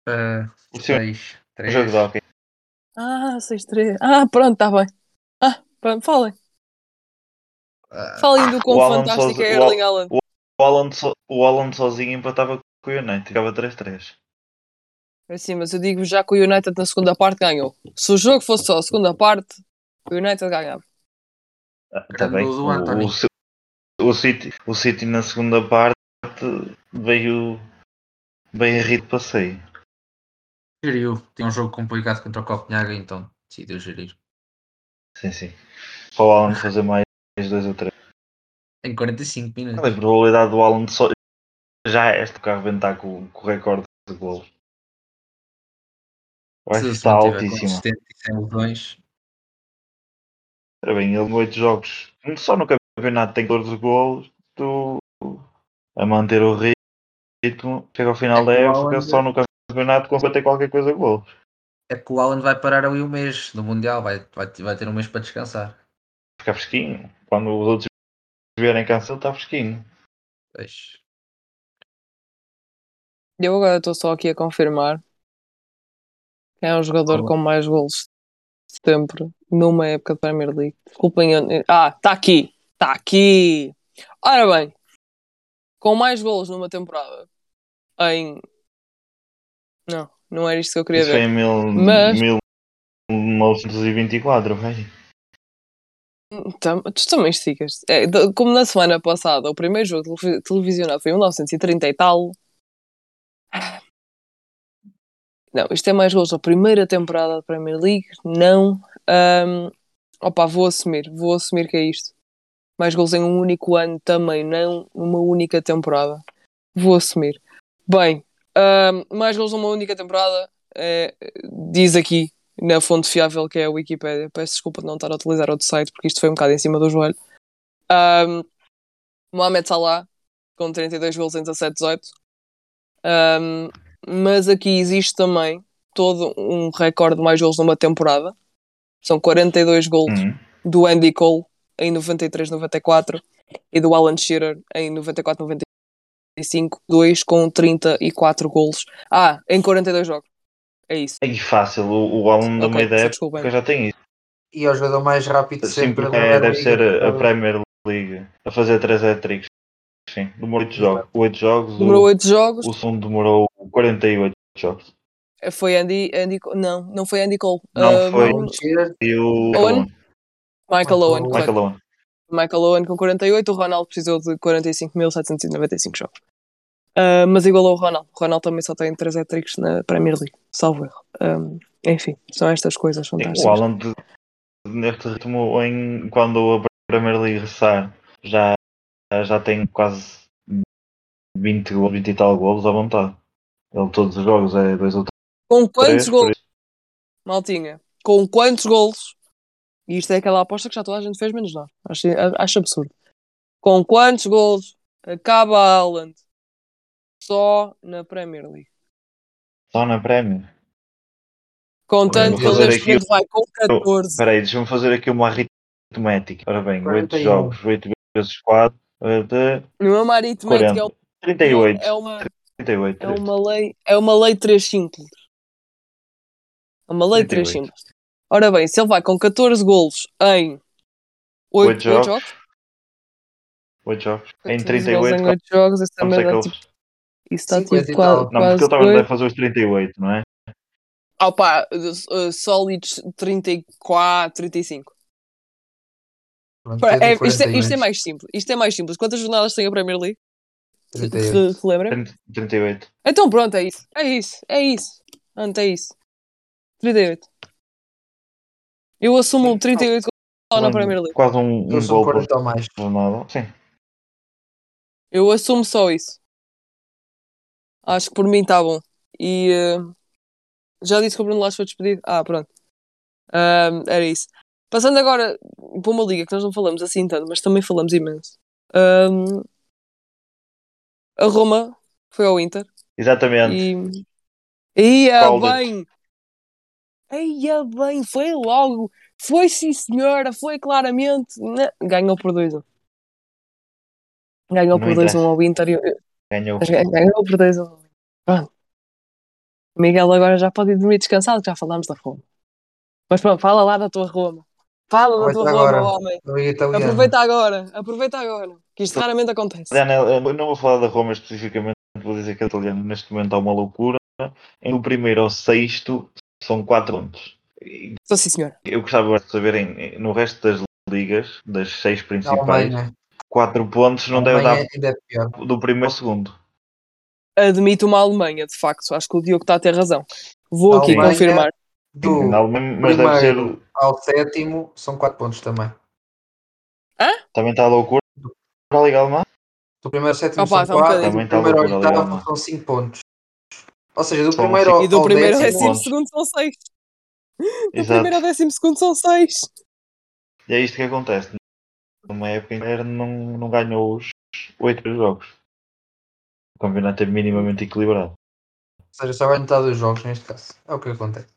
Uh, O seu 6, o jogo 3. de hockey. Ah, 6-3. Ah, pronto, está bem. Ah, pronto, falem. Falem do quão o Alan fantástico Sousa- é o Erling Haaland. O Haaland, so, o Haaland sozinho empatava com o United, ficava 3-3. Assim, mas eu digo já que o United na segunda parte ganhou. Se o jogo fosse só a segunda parte, o United ganhava. Ah, Tá bem. O, o, o, City, o City na segunda parte veio bem a rir de passeio. Geriu. Tinha um jogo complicado contra o Copenhague, então decidiu gerir. Sim, sim. Para o Haaland fazer mais dois ou três. Em 45 minutos. A probabilidade do Haaland só já é este carro arrebentar com, com o recorde de golos? Está mantiver altíssima. Ora bem, ele em 8 jogos, só no campeonato tem 14 golos, tu a manter o ritmo, chega ao final É da época, só no campeonato consegue ter qualquer coisa golos. É que o Alan vai parar ali o mês do Mundial, vai, vai, vai ter um mês para descansar. Fica fresquinho. Quando os outros vierem cá, ele está fresquinho. Pois. Eu agora estou só aqui a confirmar quem é o jogador com mais golos sempre numa época de Premier League. Desculpem. eu- Ah, está aqui. Está aqui. Ora bem, com mais golos numa temporada em. Não, não era isto que eu queria Isso foi ver. em mil, Mas- 1924, vai. Tam- Tu também esticas. É, como na semana passada, o primeiro jogo televi- televisionado foi em 1930 e tal. Não, isto é mais gols da primeira temporada da Premier League. Não. Ahm, opa, vou assumir. Vou assumir que é isto. Mais gols em um único ano também, não numa única temporada. Vou assumir. Bem, mais gols numa única temporada. é, diz aqui na fonte fiável que é a Wikipédia. Peço desculpa de não estar a utilizar outro site porque isto foi um bocado em cima do joelho. Um, Mohamed Salah com 32 gols em 17-18. Um, mas aqui existe também todo um recorde de mais gols numa temporada. São 42 gols Uhum. do Andy Cole em 93-94 e do Alan Shearer em 94-95, dois com 34 gols. Ah, em 42 jogos. É isso. É fácil, o, o Alan da Ok, meio da época já tem isso. E é o jogador mais rápido Sim, sempre porque da é, deve ser a, Premier League a fazer 3 hat-tricks. Sim, demorou 8 jogos. 8 jogos, Demorou o, 8 jogos. o segundo demorou 48 jogos. Foi Andy, Andy Não, não foi Andy Cole. Não, Ah, foi- Alan Shearer, E o Owen? Michael Owen, Michael correto. Michael Owen. Michael Owen com 48, o Ronaldo precisou de 45.795 jogos. Ah, mas igualou o Ronaldo. O Ronaldo também só tem 3 hat-tricks na Premier League, salvo erro. Um, enfim, são estas coisas fantásticas. o Alan neste ritmo em, quando a Premier League regressar já, já tem quase 20, gols, 20 e tal golos à vontade. Ele todos os jogos é 2 ou Com quantos 3. gols, Maltinha? Com quantos gols? E isto é aquela aposta que já toda a gente fez, menos nós. Acho, acho absurdo. Com quantos gols acaba a Haaland só na Premier League? Só na Premier. Contando que ele neste momento vai com 14. Espera aí, deixa-me fazer aqui uma aritmética. Ora bem, 8 41. jogos, 8 vezes 4, de Numa aritmética é 40. 38. é uma, 38. é uma lei, é uma lei 3 simples. É uma lei 3 38. simples. Ora bem, se ele vai com 14 golos em 8, Oito jogos, jogos. 8 jogos. Em 14 golos 38, em 8 jogos, isso quantos também é tipo, isso está 50 tipo quase. Não, porque ele dois. deve fazer os 38, não é? Ah pá, uh, sólidos 34, 35. Pronto, é, isto, é, isto é 42. mais simples. Isto é mais simples. Quantas jornadas tem a Premier League? Re- 38. re- Relembra? 30 38. Então pronto, é isso. É isso. É isso. Pronto, é isso. 38. Eu assumo 38 só na Premier League. Quase um, Eu um sou gol por 40 ou mais. jornada. Sim. Eu assumo só isso. Acho que por mim está bom. E eh, já disse que o Bruno Lage foi despedido. Ah, pronto. Ahm, era isso. Passando agora para uma liga que nós não falamos assim tanto, mas também falamos imenso. Ahm, a Roma foi ao Inter Exatamente. e. Ia Called it. bem! Ia bem! Foi logo! Foi sim, senhora! Foi claramente! Né? Ganhou por 2-1. Ganhou Não por 2-1 interessa. ao Inter. Ganhou. ganhou ganhou por 2 a 1. Pronto. Miguel agora já pode ir dormir descansado, que já falámos da Roma. Mas pronto, fala lá da tua Roma. Fala da tua Roma, agora. homem. Liga Italiana. Aproveita agora, aproveita agora. Que isto raramente acontece. Eu não vou falar da Roma especificamente, vou dizer que a italiano neste momento há uma loucura. Em o primeiro ao sexto são 4 pontos. E Sou sim, senhor. Eu gostava de saber em- no resto das ligas, das seis principais, Alemanha. 4 pontos não deve dar é pior. do primeiro ao segundo. Admito uma Alemanha, de facto. Acho que o Diogo está a ter razão. Vou aqui Alemanha- confirmar. Do Alemanha, mas deve ser. primeiro ao sétimo são 4 pontos também. Também está a loucura para a Liga Alemã. Do primeiro ao sétimo Opa, são tá um 4 bocadinho. do Também primeiro ao oitavo são 5 pontos. Ou seja, do primeiro ao, E do ao primeiro ao décimo, décimo segundo são 6. Do Exato. primeiro ao décimo segundo são 6. E é isto que acontece. Numa época em que o Bayern não, não ganhou os 8 jogos. O campeonato é minimamente equilibrado. ou seja, só vai metade dos jogos neste caso. É o que acontece.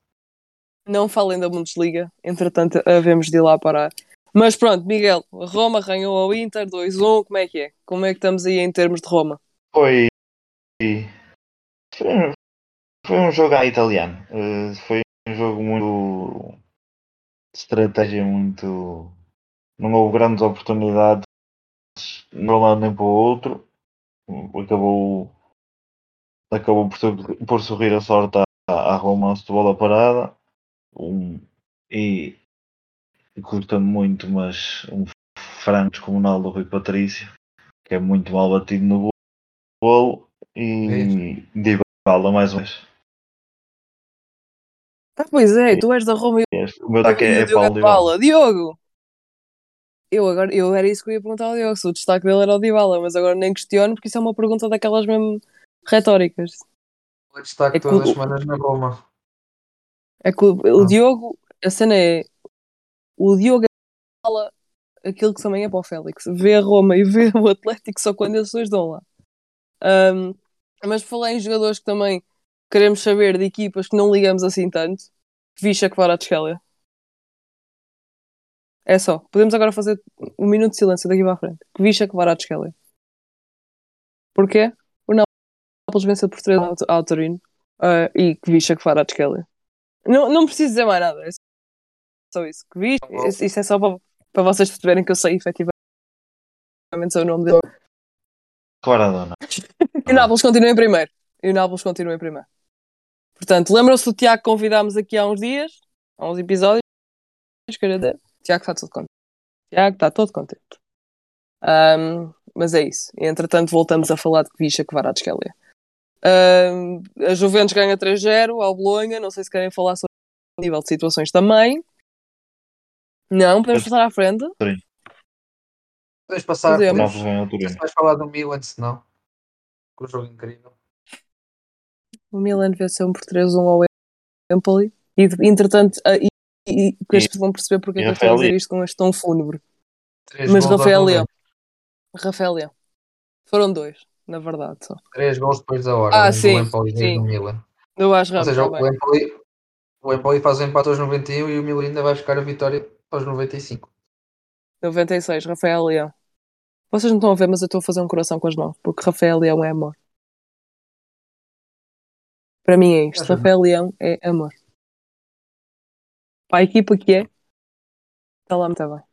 Não falem da Bundesliga, entretanto havemos de ir lá parar. Mas pronto, Miguel, Roma ganhou ao Inter 2-1, como é que é? Como é que estamos aí em termos de Roma? Foi. Foi foi um jogo à italiano. Eh, Foi um jogo muito. de estratégia muito. Não houve grandes oportunidades para um lado nem para o outro. Acabou. Acabou por, por sorrir a sorte à, à Roma futebol da parada. Um, e curta muito, mas um frango descomunal do Rui Patrício, que é muito mal batido no bolo, e Dybala mais uma vez. Ah, pois é, tu és da Roma e O meu destaque é, é o Diogo Paulo Dybala. Diogo! Eu, agora, eu era isso que eu ia perguntar ao Diogo, se o destaque dele era o Dybala, mas agora nem questiono porque isso é uma pergunta daquelas mesmo retóricas. O destaque É que todas as semanas na Roma. É que o, o Ah. Diogo, a cena é o Diogo fala aquilo que também é para o Félix. Vê a Roma e vê o Atlético só quando esses dois dão lá. Ahm, mas falar em jogadores que também queremos saber de equipas que não ligamos assim tanto, Visha Kvaratskhelia. É só. Podemos agora fazer um minuto de silêncio daqui para a frente. Visha Kvaratskhelia. Porquê? O Nápoles venceu por 3 ao, ao Torino ah, e Visha Kvaratskhelia. Não, não preciso dizer mais nada. É só isso. Visha, bom. isso, isso é só para, para vocês perceberem que eu sei efetivamente o nome dele. Claradona. E o Nápoles continua em primeiro. E o Nápoles continua em primeiro. Portanto, lembram-se do Tiago que convidámos aqui há uns dias, há uns episódios, quer dizer, o Tiago está todo contente. Tiago está todo contente. Ahm, mas é isso. Entretanto, voltamos a falar de Visha Kvaratskhelia. Ahm, a Juventus ganha 3-0 ao Bolonha. Não sei se querem falar sobre o nível de situações também. Não, podemos passar à frente. Podemos passar. Podemos. Não vais falar do Milan, se não. Com o jogo incrível. O Milan venceu por 3-1 ao Empoli. E, entretanto, a- e, e, e que as pessoas vão perceber porque é que eu estou a dizer isto com este tom fúnebre. Três Mas Rafael 90. Leão. Rafael Leão. Foram dois, na verdade, só. Três gols depois da hora. Ah, um sim, do Empoli e sim. Milan. Eu acho Ou seja, o Empoli, o Empoli faz o empate aos 91 e o Milan ainda vai buscar a vitória aos 95. 96, Rafael Leão. Vocês não estão a ver, mas eu estou a fazer um coração com as mãos, porque Rafael Leão é amor. Para mim é isto. Rafael Leão é amor. Para a equipa que é, está lá muito bem.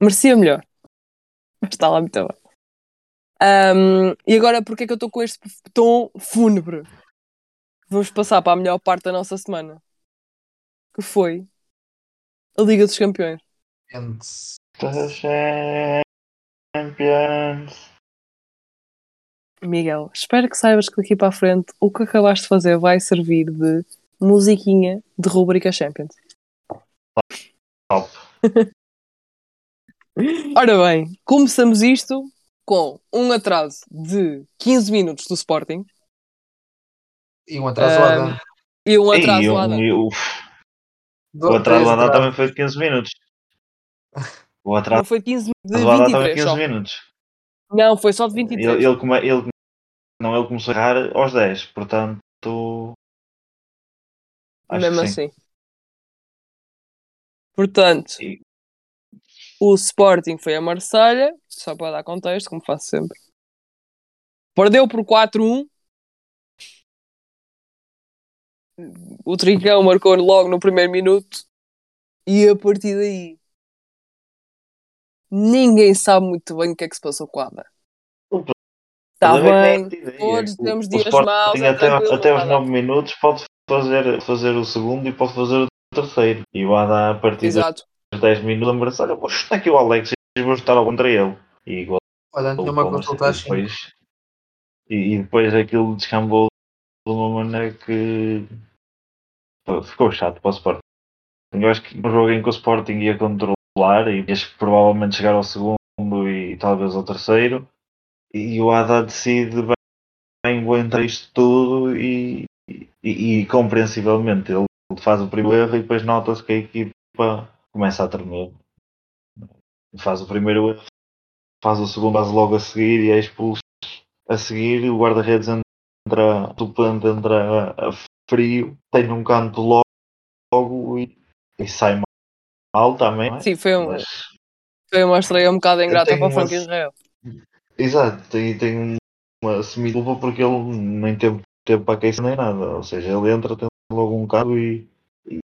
Merecia melhor. Mas está lá muito bem. Ahm, e agora, porque é que eu estou com este tom fúnebre? Vamos passar para a melhor parte da nossa semana. Que foi a Liga dos Campeões. Champions. Miguel, espero que saibas que daqui para a frente o que acabaste de fazer vai servir de musiquinha de rubrica Champions. Top. Ora bem, começamos isto com um atraso de 15 minutos do Sporting E um atraso Ah, lá dentro. e um atraso lá eu- o atraso lá também foi de 15 minutos. O Não atraso foi 15 de lá também 23 15 só. minutos. Não, foi só de 23. Ele, ele, come- ele- não, ele começou a errar aos 10, portanto. Mesmo assim. Portanto, E- o Sporting foi a Marselha, só para dar contexto, como faço sempre. Perdeu por 4-1. O Trincão marcou logo no primeiro minuto. E a partir daí, ninguém sabe muito bem o que é que se passou com a Ada. O Está é bem, é todos O- temos o dias maus, é até, até nada. 9 minutos pode fazer, fazer o segundo e pode fazer o terceiro. E o Ada, a partir Exato. dos 10 minutos, lembra-se: olha, vou chutar aqui o Alex e vou chutar ao contra ele. E igual. Olha, tinha uma consulta cinco. depois, e, e depois aquilo descambou de uma maneira que ficou chato para o Sporting. Eu acho que um jogo em que o Sporting ia controlar e acho que provavelmente chegar ao segundo e talvez ao terceiro e o Haddad decide bem, bem aguentar isto tudo e, e, e compreensivelmente ele faz o primeiro erro e depois nota-se que a equipa começa a tremer. Faz o primeiro erro, faz o segundo faz logo a seguir e é expulso a seguir e o guarda-redes entra, suplente entra a, frio, tem um canto logo, logo e, e sai mal também. é? Sim, foi, um, Mas, foi uma estreia um bocado ingrata para o Frank uma- Israel. exato, e tem um, uma semi-culpa porque ele nem teve tempo para aquecer nem nada. Ou seja, ele entra, tem logo um carro e, e,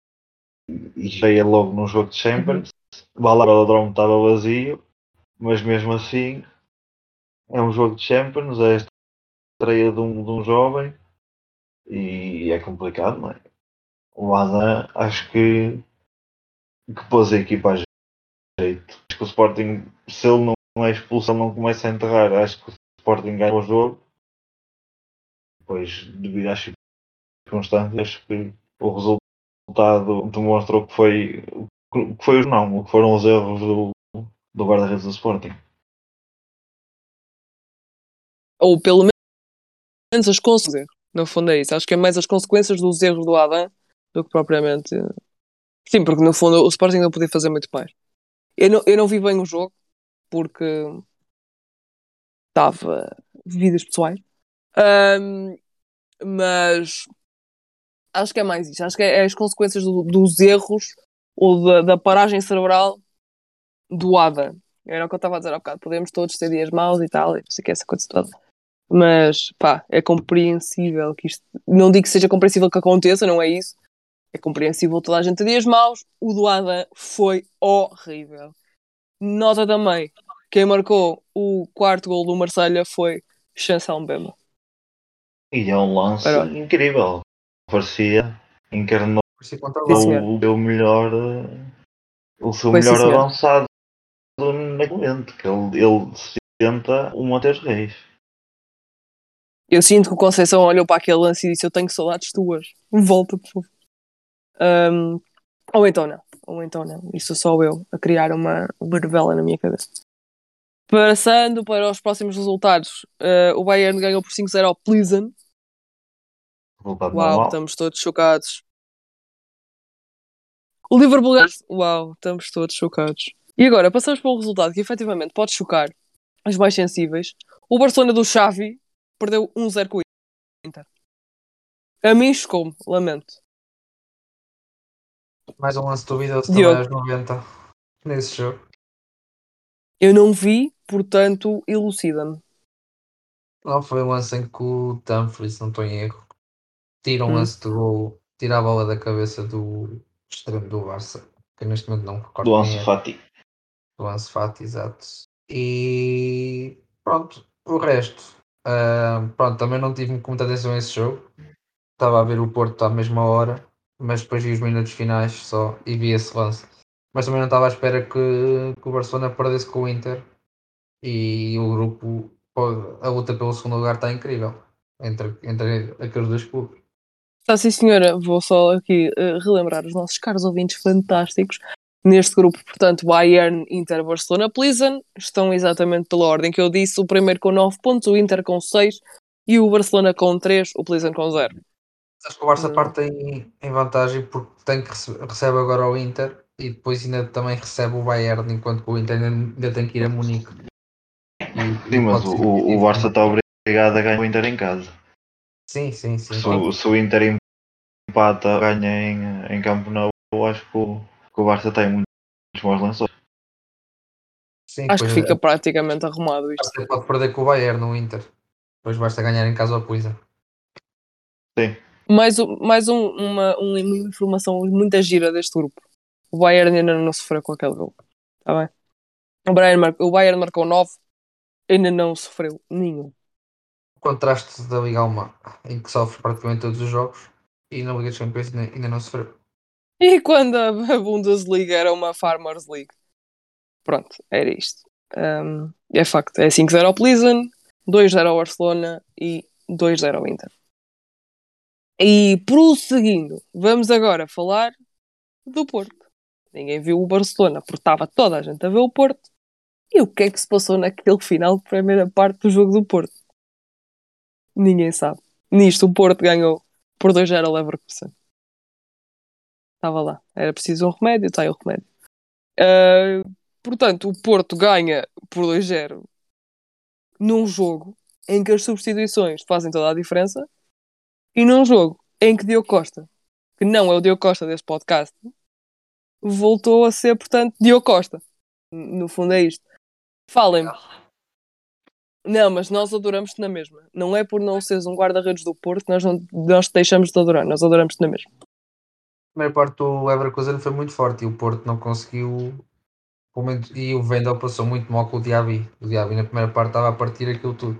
e cheia logo num jogo de Champions. O Balladrome estava vazio, mas mesmo assim é um jogo de Champions, é a estreia de um, de um jovem e é complicado, não é? O Adam acho que que pôs a equipa a jeito. Acho que o Sporting, se ele não é expulso, ele não começa a enterrar. Acho que o Sporting ganha o jogo. Pois, devido às circunstâncias, acho que o resultado demonstrou que foi, que foi não, que foram os erros do, do guarda-redes do Sporting. Ou pelo menos as consequências. No fundo é isso. Acho que é mais as consequências dos erros do Adam do que propriamente. Sim, porque no fundo o Sporting não podia fazer muito mais. Eu não, eu não vi bem o jogo porque estava vidas pessoais. Ahm, mas acho que é mais isso. Acho que é, é as consequências do- dos erros ou da, da paragem cerebral do ADA. Era o que eu estava a dizer há bocado. Podemos todos ter dias maus e tal, e não sei que, essa coisa toda. Mas, pá, é compreensível que isto. Não digo que seja compreensível que aconteça, não é isso. É compreensível toda a gente ter dias maus. O do Adam foi horrível. Nota também, quem marcou o quarto gol do Marselha foi Chancel Mbemba. E é um lance Para- incrível. Parecia, encarnou o seu melhor, o seu Foi, melhor senhor. avançado naquele momento, que ele, ele se senta o Montes Reis. Eu sinto que o Conceição olhou para aquele lance e disse: Eu tenho saudades tuas. Volta, por favor. Ahm, ou então não. Ou então não. Isso sou eu a criar uma, uma novela na minha cabeça. Passando para os próximos resultados, eh, o Bayern ganhou por 5-0 ao Pleasen. Resultado Uau, normal. estamos todos chocados. O Liverpool ganhou. Uau, estamos todos chocados. E agora, passamos para um resultado que efetivamente pode chocar os mais sensíveis. O Barcelona do Xavi perdeu 1-0 com o Inter. A mim chocou-me, lamento. Mais um lance duvidoso Diogo. também aos 90 nesse jogo. Eu não vi, portanto, elucida-me. Não foi um lance em que o Dumfries, não estou em erro, tira um Hum. lance de gol, tira a bola da cabeça do extremo do Barça, que neste momento não recordo Do Ansu é. Fati. do Ansu Fati, exato. E pronto, o resto. ah, pronto, também não tive muita atenção a esse jogo. Estava a ver o Porto à mesma hora, mas depois vi os minutos finais só e vi esse lance. Mas também não estava à espera que, que o Barcelona perdesse com o Inter e o grupo, a luta pelo segundo lugar está incrível entre, entre aqueles dois clubes. Está sim, senhora. Vou só aqui eh, relembrar os nossos caros ouvintes fantásticos. Neste grupo, portanto, Bayern, Inter, Barcelona, Pleasen estão exatamente pela ordem que eu disse. O primeiro com 9 pontos, o Inter com 6 e o Barcelona com 3, o Pleasen com 0. Acho que o Barça Hum. parte em, em vantagem porque tem que rece- recebe agora o Inter e depois ainda também recebe o Bayern, enquanto o Inter ainda, ainda tem que ir a Munique. E- Sim, mas o, o. Barça está obrigado a ganhar o Inter em casa. Sim, sim, sim. Se, o- se o Inter empata, ganha em, em Campo Nou, eu acho que o, que o Barça tem muitos bons lançadores. Sim, Acho que fica praticamente arrumado isto. Barça pode perder com o Bayern no Inter. Depois basta ganhar em casa ao Puisa. Sim. Mais, mais um- uma, uma informação muito gira deste grupo. O Bayern ainda não sofreu com aquele gol. Está bem? O Bayern, mar- o Bayern marcou 9, ainda não sofreu nenhum. O contraste da Liga Alemã, em que sofre praticamente todos os jogos e na Liga dos Campeões ainda, ainda não sofreu. E quando a Bundesliga era uma Farmers League? Pronto, era isto. Um, é facto. É 5-0 ao Pleasen, 2-0 ao Barcelona e 2-0 ao Inter. E prosseguindo, vamos agora falar do Porto. Ninguém viu o Barcelona, porque estava toda a gente a ver o Porto. E o que é que se passou naquele final de primeira parte do jogo do Porto? Ninguém sabe. Nisto, o Porto ganhou por 2-0 ao Leverkusen. Estava lá. Era preciso um remédio, está aí o remédio. Ah, portanto, o Porto ganha por 2-0 num jogo em que as substituições fazem toda a diferença e num jogo em que Diogo Costa, que não é o Diogo Costa deste podcast, voltou a ser, portanto, Diogo Costa. No fundo é isto. Falem-me. Não, mas nós adoramos-te na mesma. Não é por não seres um guarda-redes do Porto nós, não, nós te deixamos de adorar. Nós adoramos-te na mesma. A primeira parte do Leverkusen foi muito forte e o Porto não conseguiu. E o Vendel passou muito mal com o Diaby. O Diaby na primeira parte estava a partir aquilo tudo.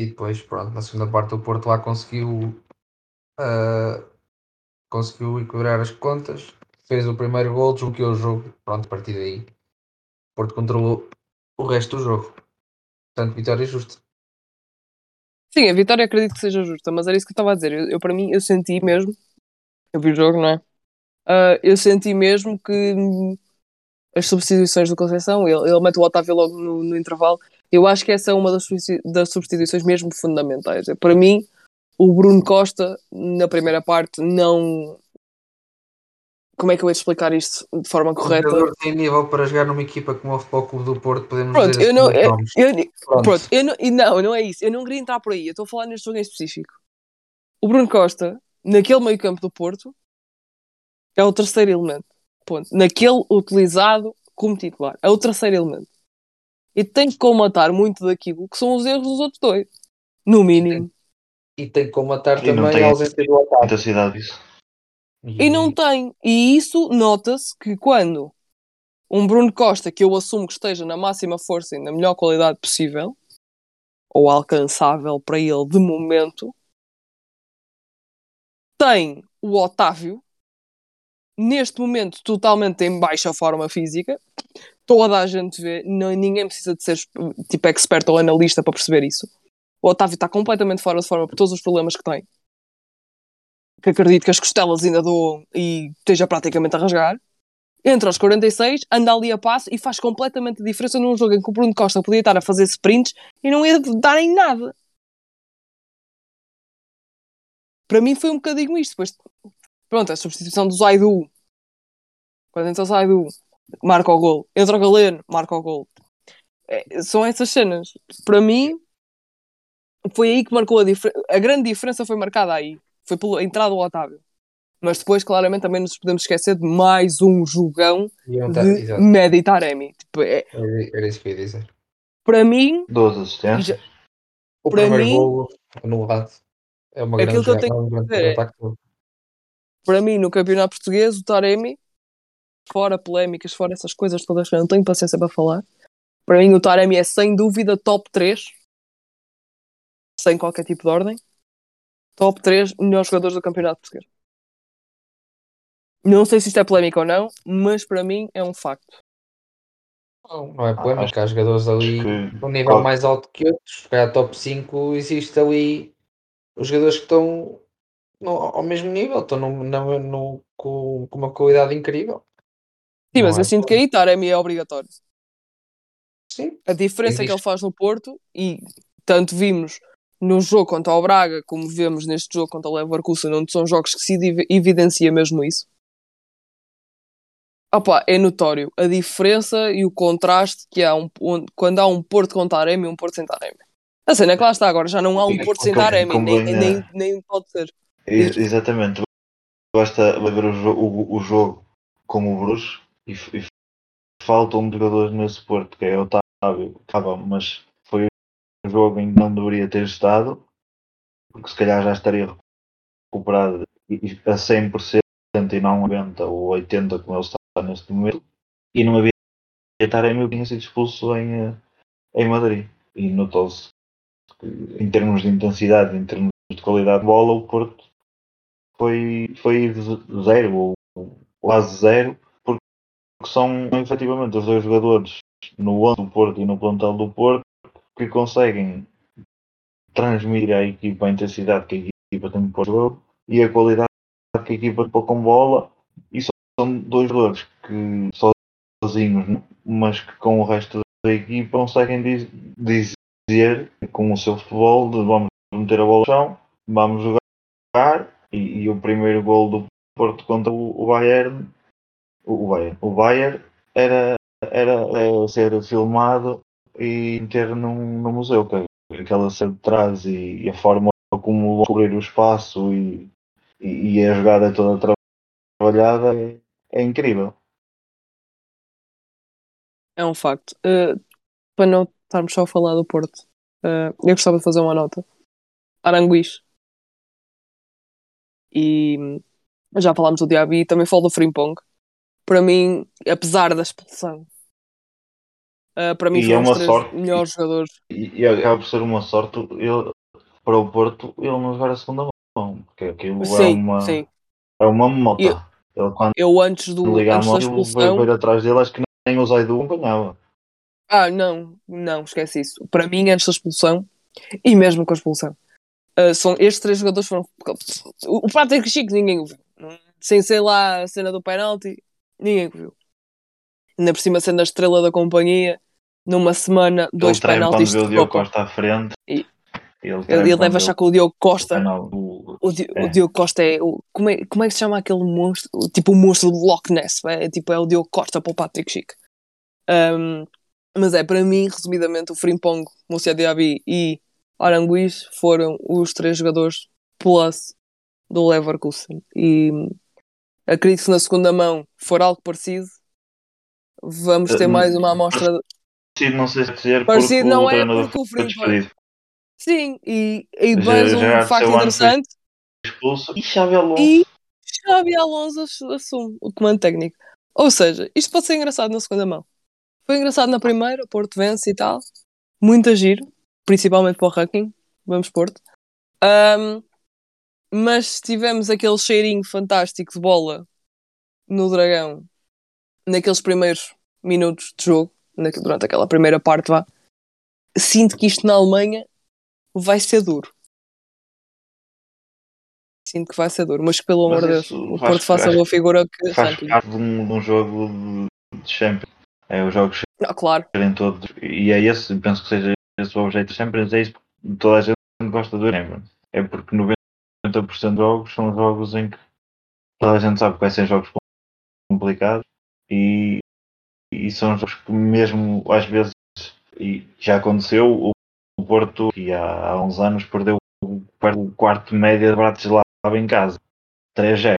E depois, pronto, na segunda parte o Porto lá conseguiu. ah, conseguiu equilibrar as contas fez o primeiro gol, desbloqueou o jogo. Pronto, a partir daí, o Porto controlou o resto do jogo. Portanto, vitória justa. Sim, a vitória acredito que seja justa, mas era isso que eu estava a dizer. Eu, eu, para mim, eu senti mesmo. Eu vi o jogo, não é? Ah, eu senti mesmo que as substituições do Conceição, ele, ele mete o Otávio logo no, no intervalo. Eu acho que essa é uma das, substitu- das substituições mesmo fundamentais. Para mim, o Bruno Costa, na primeira parte, não. Como é que eu ia explicar isto de forma O correta? jogador tem nível para jogar numa equipa como o Futebol Clube do Porto, podemos Pronto, dizer eu não, assim, eu, eu- Pronto. pronto, eu não, e não, não é isso. Eu não queria entrar por aí. Eu estou a falar neste jogo em específico. O Bruno Costa, naquele meio campo do Porto, é o terceiro elemento. Ponto. Naquele utilizado como titular. É o terceiro elemento. E tem que comatar muito daquilo que são os erros dos outros dois. No mínimo. E tem que comatar E não também tem- a ausência do Otávio. Intensidade disso. E não tem. E isso nota-se que quando um Bruno Costa, que eu assumo que esteja na máxima força e na melhor qualidade possível, ou alcançável para ele de momento, tem o Otávio, neste momento totalmente em baixa forma física. Toda a gente vê, não, ninguém precisa de ser tipo expert ou analista para perceber isso. O Otávio está completamente fora de forma por todos os problemas que tem que acredito que as costelas ainda doam e esteja praticamente a rasgar. Entra aos 46, anda ali a passo e faz completamente diferença num jogo em que o Bruno Costa podia estar a fazer sprints e não ia dar em nada. Para mim foi um bocadinho isto. Depois, pronto, a substituição do Zaidu. Quando entra o Zaidu, marca o gol. Entra o Galeno, marca o gol. É, são essas cenas. Para mim, foi aí que marcou a diferença. A grande diferença foi marcada aí foi pela entrada do Otávio. Mas depois, claramente, também nos podemos esquecer de mais um jogão E ontem- de um Exato. Meditaremi. Tipo, é, Era isso que eu ia dizer. para mim, 12 assistências. O Para primeiro mim- gol anulado é uma Aquilo grande que eu tenho é um grande que dizer é- para mim, no campeonato português, o Taremi, fora polémicas, fora essas coisas todas que eu não tenho paciência para falar, para mim o Taremi é sem dúvida top 3, sem qualquer tipo de ordem, top 3 melhores jogadores do campeonato português. Não sei se isto é polémico ou não, mas para mim é um facto. Não, não é polémico, há jogadores ali que- num nível mais alto que outros. Se calhar top 5 existe ali os jogadores que estão no- ao mesmo nível, estão no, no- no- com, com uma qualidade incrível. Sim, mas é eu sinto que aí Taremi é obrigatório. Sim, a diferença que Existe. ele faz no Porto e tanto vimos no jogo contra o Braga como vemos neste jogo contra o Leverkusen onde são jogos que se evi- evidencia mesmo isso Opa, é notório a diferença e o contraste que há um, onde- quando há um Porto com Taremi e um Porto sem Taremi a cena é que lá está agora, já não há um Porto sem Taremi nem, nem, é. nem pode ser Ex- Exatamente. Basta ver o, jo- o- o jogo como o Bruges e, e faltam um jogador nesse Porto, que é Otávio. Tá bom, mas foi um jogo em que não deveria ter estado, porque se calhar já estaria recuperado a 100% e não 90 ou 80 como ele está neste momento. E não havia Taremi tinha sido expulso em, eh, em Madrid. E notou-se que, em termos de intensidade, em termos de qualidade de bola, o Porto foi, foi zero, ou quase zero, porque são efetivamente os dois jogadores no 11 do Porto e no plantel do Porto que conseguem transmitir à equipa a intensidade que a equipa tem para o jogo e a qualidade que a equipa põe com bola. E são dois jogadores que sozinhos, mas que com o resto da equipa conseguem diz- dizer com o seu futebol de vamos meter a bola no chão, vamos jogar e, e o primeiro gol do Porto contra o, o Bayern, o, Bayern, o Bayern era, era, era ser filmado e ter num, no museu, que é aquela cena de trás e, e a forma como cobrir o espaço e, e, e a jogada toda tra- trabalhada é, é incrível. é um facto. Uh, para não estarmos só a falar do Porto uh, eu gostava de fazer uma nota. Aranguiz. E já falámos do Diaby também falo do Frimpong para mim, apesar da expulsão uh, para mim E é os três sorte. melhores jogadores E, e acaba por ser uma sorte ele, para o Porto ele não jogar a segunda mão, porque aquilo é sim, uma, sim é uma mota. E- Ele quando Eu antes, do, liga a antes da mão, veio, expulsão. veio atrás dele, acho que nem o Zaidu acompanhava. Ah, não, não, esquece isso. Para mim, antes da expulsão, e mesmo com a expulsão, ah, são, estes três jogadores foram. O, Patrick Chico ninguém o viu. Sem ser lá a cena do penalti, ninguém o viu. Ainda por cima, sendo a estrela da companhia, numa semana, dois ele penaltis vê o Diogo. Costa à frente. E- ele, Ele, ele deve achar que o Diogo o Costa. do- O, Di- É. o Diogo Costa é. O, como, é como é que se chama aquele monstro? O- Tipo o monstro de Loch Ness. É, tipo, é o Diogo Costa para o Patrick Chic. Um, mas é, para mim, resumidamente, o Frimpong, Moussa Diaby e Aranguiz foram os três jogadores plus do Leverkusen. E acredito que se na segunda mão for algo parecido, vamos ter Eh, mais uma amostra. de- Parecido, não sei se dizer, Parecido porque não o é porque o foi. Sim, e, e Já- mais um já facto interessante. Expulso. E Xavi Alonso. E Xabi Alonso ass- assume o comando técnico. Ou seja, isto pode ser engraçado na segunda mão. Foi engraçado na primeira, Porto vence e tal. Muito giro, principalmente para o ranking. Vamos Porto. Ahm, mas tivemos aquele cheirinho fantástico de bola no Dragão naqueles primeiros minutos de jogo, durante aquela primeira parte, vá. Sinto que isto na Alemanha vai ser duro. Sinto que vai ser duro, mas que pelo amor de Deus, o Porto faça boa figura que Faz parte de um, de um jogo de, Champions. É os jogos Ah, claro, serem todos. E é esse, penso que seja esse o de Champions. É isso que toda a gente gosta do Champions. É porque 90% dos jogos são jogos em que toda a gente sabe que vai ser jogos complicados e, e são jogos que mesmo às vezes e já aconteceu o, Porto que há, há uns anos perdeu o quarto média de Bratislava em casa 3-0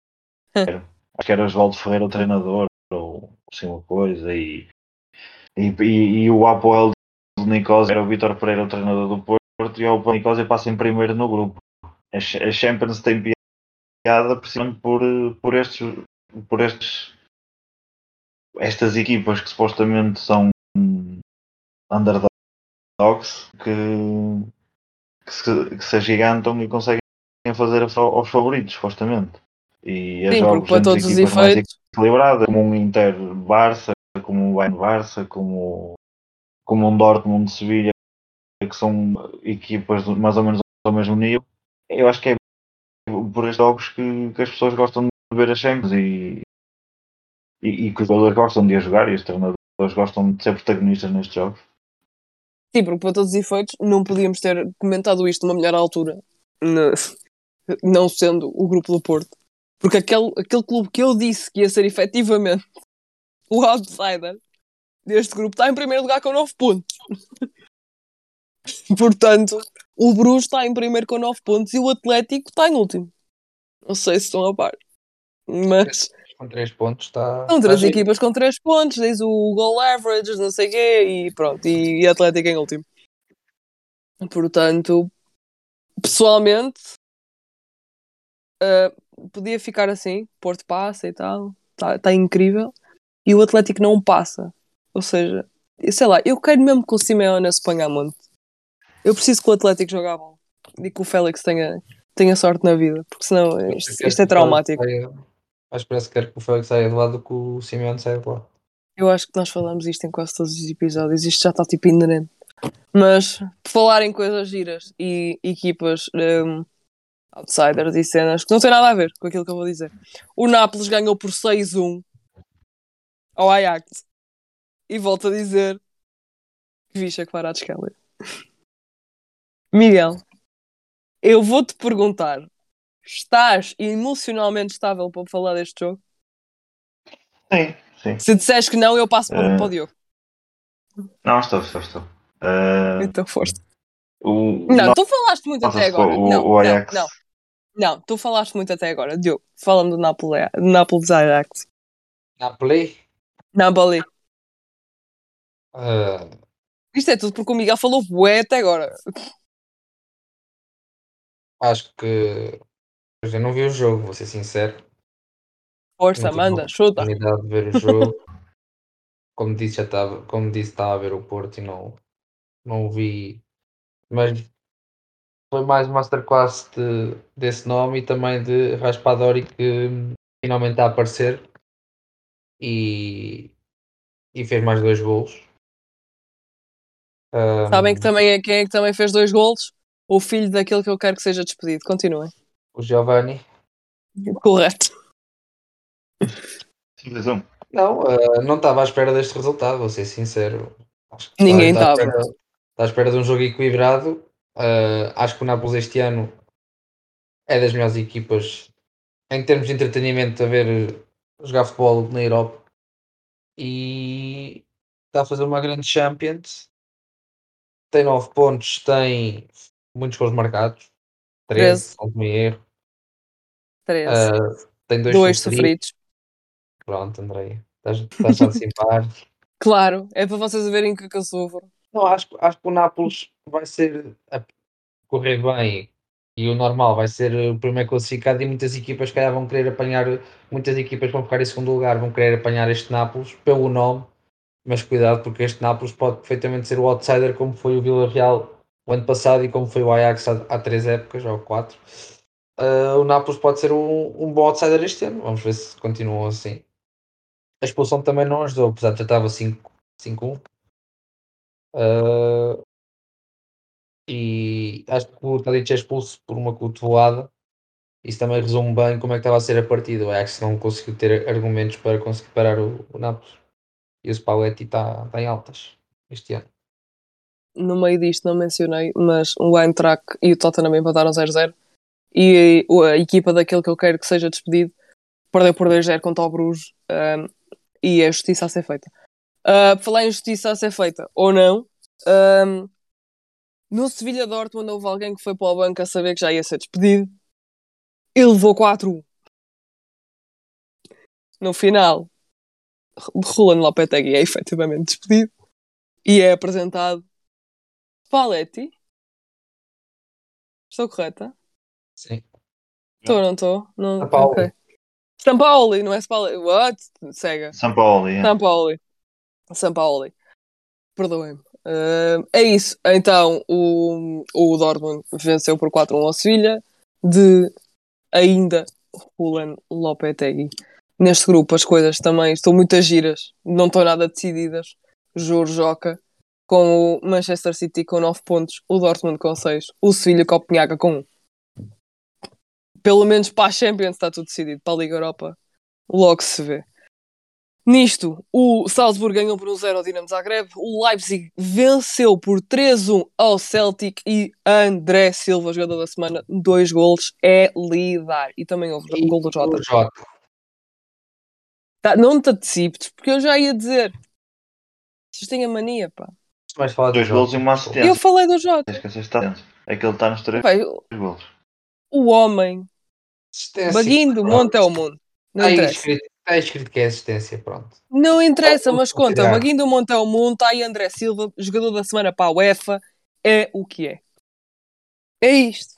acho que era Oswaldo Ferreira o treinador ou assim uma coisa e, e, e, e o Apoel do Nicosia era o Vitor Pereira o treinador do Porto e o Apoel Nicosia passa em primeiro no grupo a, Ch- a Champions tem piada precisamente por, por estes por estes estas equipas que supostamente são underdogs que, que, se, que se agigantam e conseguem fazer aos favoritos, supostamente. E sim, jogos porque para todos os efeitos, equilibradas, como um Inter Barça, como um Bayern Barça, como, como um Dortmund de Sevilha, que são equipas mais ou menos ao mesmo nível. Eu acho que é por estes jogos que, que as pessoas gostam de ver as Champions e, e, e que os jogadores gostam de jogar e os treinadores gostam de ser protagonistas nestes jogos. sim, porque para todos os efeitos, não podíamos ter comentado isto numa melhor altura, ne- não sendo o grupo do Porto. Porque aquele, aquele clube que eu disse que ia ser efetivamente o outsider deste grupo está em primeiro lugar com 9 pontos. Portanto, o Bruges está em primeiro com 9 pontos e o Atlético está em último. Não sei se estão a par. Mas Com 3 pontos está. são está três giro. equipas com 3 pontos, diz o goal average, não sei o quê, e pronto, e, e Atlético em último. Portanto, pessoalmente, ah, podia ficar assim, Porto passa e tal, está tá incrível, e o Atlético não passa. Ou seja, sei lá, eu quero mesmo que o Simeone se ponha a monte. Eu preciso que o Atlético jogue a bola e que o Félix tenha, tenha sorte na vida, porque senão isto, isto é traumático. que parece que quer que o Félix saia de lá do que o Simeone saia de lá. Eu acho que nós falamos isto em quase todos os episódios, isto já está tipo inerente. Mas, por falar em coisas giras e equipas um, outsiders e cenas que não tem nada a ver com aquilo que eu vou dizer. O Nápoles ganhou por 6-1 ao Ajax. E volto a dizer que vixa que para a Keller. Miguel, eu vou-te perguntar: estás emocionalmente estável para falar deste jogo? Sim, sim. Se disseres que não, eu passo para, para o Diogo. Não, estou, estou, estou. Ah, Então foste. o, Não, tu falaste muito até agora. o- não, o Ajax. não, não. Não, tu falaste muito até agora. Diogo, fala-me do do Nápoles Ajax. Napoli? Napoli. ah, Isto é tudo porque o Miguel falou bué até agora. Acho que. pois Eu não vi o jogo, vou ser sincero. Força, manda, chuta. oportunidade de ver o jogo. como disse, já estava, como disse, estava a ver o Porto e não, não o vi. Mas foi mais masterclass de, desse nome e também de Raspadori que finalmente está a aparecer e, e fez mais dois golos. Um, Sabem que também é, quem é que também fez dois golos? O filho daquele que eu quero que seja despedido. Continuem. O Giovanni. Correto. Simples um. Não, uh, não estava à espera deste resultado, vou ser sincero. Acho que Ninguém está, está, à estava. está à espera de um jogo equilibrado. Uh, acho que o Nápoles este ano é das melhores equipas em termos de entretenimento a ver jogar futebol na Europa e está a fazer uma grande Champions. Tem 9 pontos, tem muitos gols marcados, 13, Treze. se não me erro. 13. Uh, tem dois, Dois sofridos. sofridos. Pronto, Andrei, estás, estás a antecipar. Claro, é para vocês verem o que, é que eu sofro. Não, acho, acho que o Nápoles vai ser a correr bem e o normal vai ser o primeiro classificado e muitas equipas calhar vão querer apanhar, muitas equipas vão ficar em segundo lugar, vão querer apanhar este Nápoles pelo nome, mas cuidado porque este Nápoles pode perfeitamente ser o outsider como foi o Vila Real o ano passado e como foi o Ajax há, há três épocas ou quatro. Uh, o Nápoles pode ser um, um bom outsider este ano, vamos ver se continuam assim. A expulsão também não ajudou, apesar de já estava 5-1. Uh, e acho que o Tadic é expulso por uma cotovelada. Isso também resume bem como é que estava a ser a partida. O Ajax não conseguiu ter argumentos para conseguir parar o, o Nápoles. E o Spalletti está, está em altas este ano. No meio disto não mencionei, mas o Eintracht e o Tottenham empataram 0-0 e a equipa daquele que eu quero que seja despedido perdeu por 2-0 contra o Bruges um, e é justiça a ser feita. Uh, falar em justiça a ser feita ou não, um, no Sevilha Dortmund houve alguém que foi para o banco a saber que já ia ser despedido e levou 4 No final, Roland Lopetegui é efetivamente despedido e é apresentado Spalletti. Estou correta? Sim. Estou ou não estou? Não... Sampaoli. ok. Sampaoli, não é Spalletti. What? Cega. São Paulo, yeah. Sampaoli. Sampaoli. Perdoem-me. Uh, é isso. Então, o, o Dortmund venceu por 4-1 ao Sevilha de ainda Julen Lopetegui. Neste grupo as coisas também estão muitas giras, não estão nada decididas. Juro, Joca, com o Manchester City com 9 pontos, o Dortmund com 6, o Sevilha com o Pinhaga com 1. Pelo menos para a Champions está tudo decidido, para a Liga Europa logo se vê. Nisto, o Salzburg ganhou por 1-0 ao Dinamo Zagreb, o Leipzig venceu por 3-1 ao Celtic e André Silva, jogador da semana, dois golos, é lidar. E também houve E gol do Jota. o Jota. Tá, não te antecipes, porque eu já ia dizer. Vocês têm a mania, pá. Mais falar do Dois golos e uma assistência. Eu falei do Jota. Esqueceste. É que ele está nos três golos. o homem, Assistência. baguinho do Pronto. monte é o mundo. Não Está escrito, está escrito que é assistência, pronto. Não interessa, mas conta. considerar. Baguinho do Monte é o mundo, está aí André Silva, jogador da semana para a UEFA. É o que é. É isto.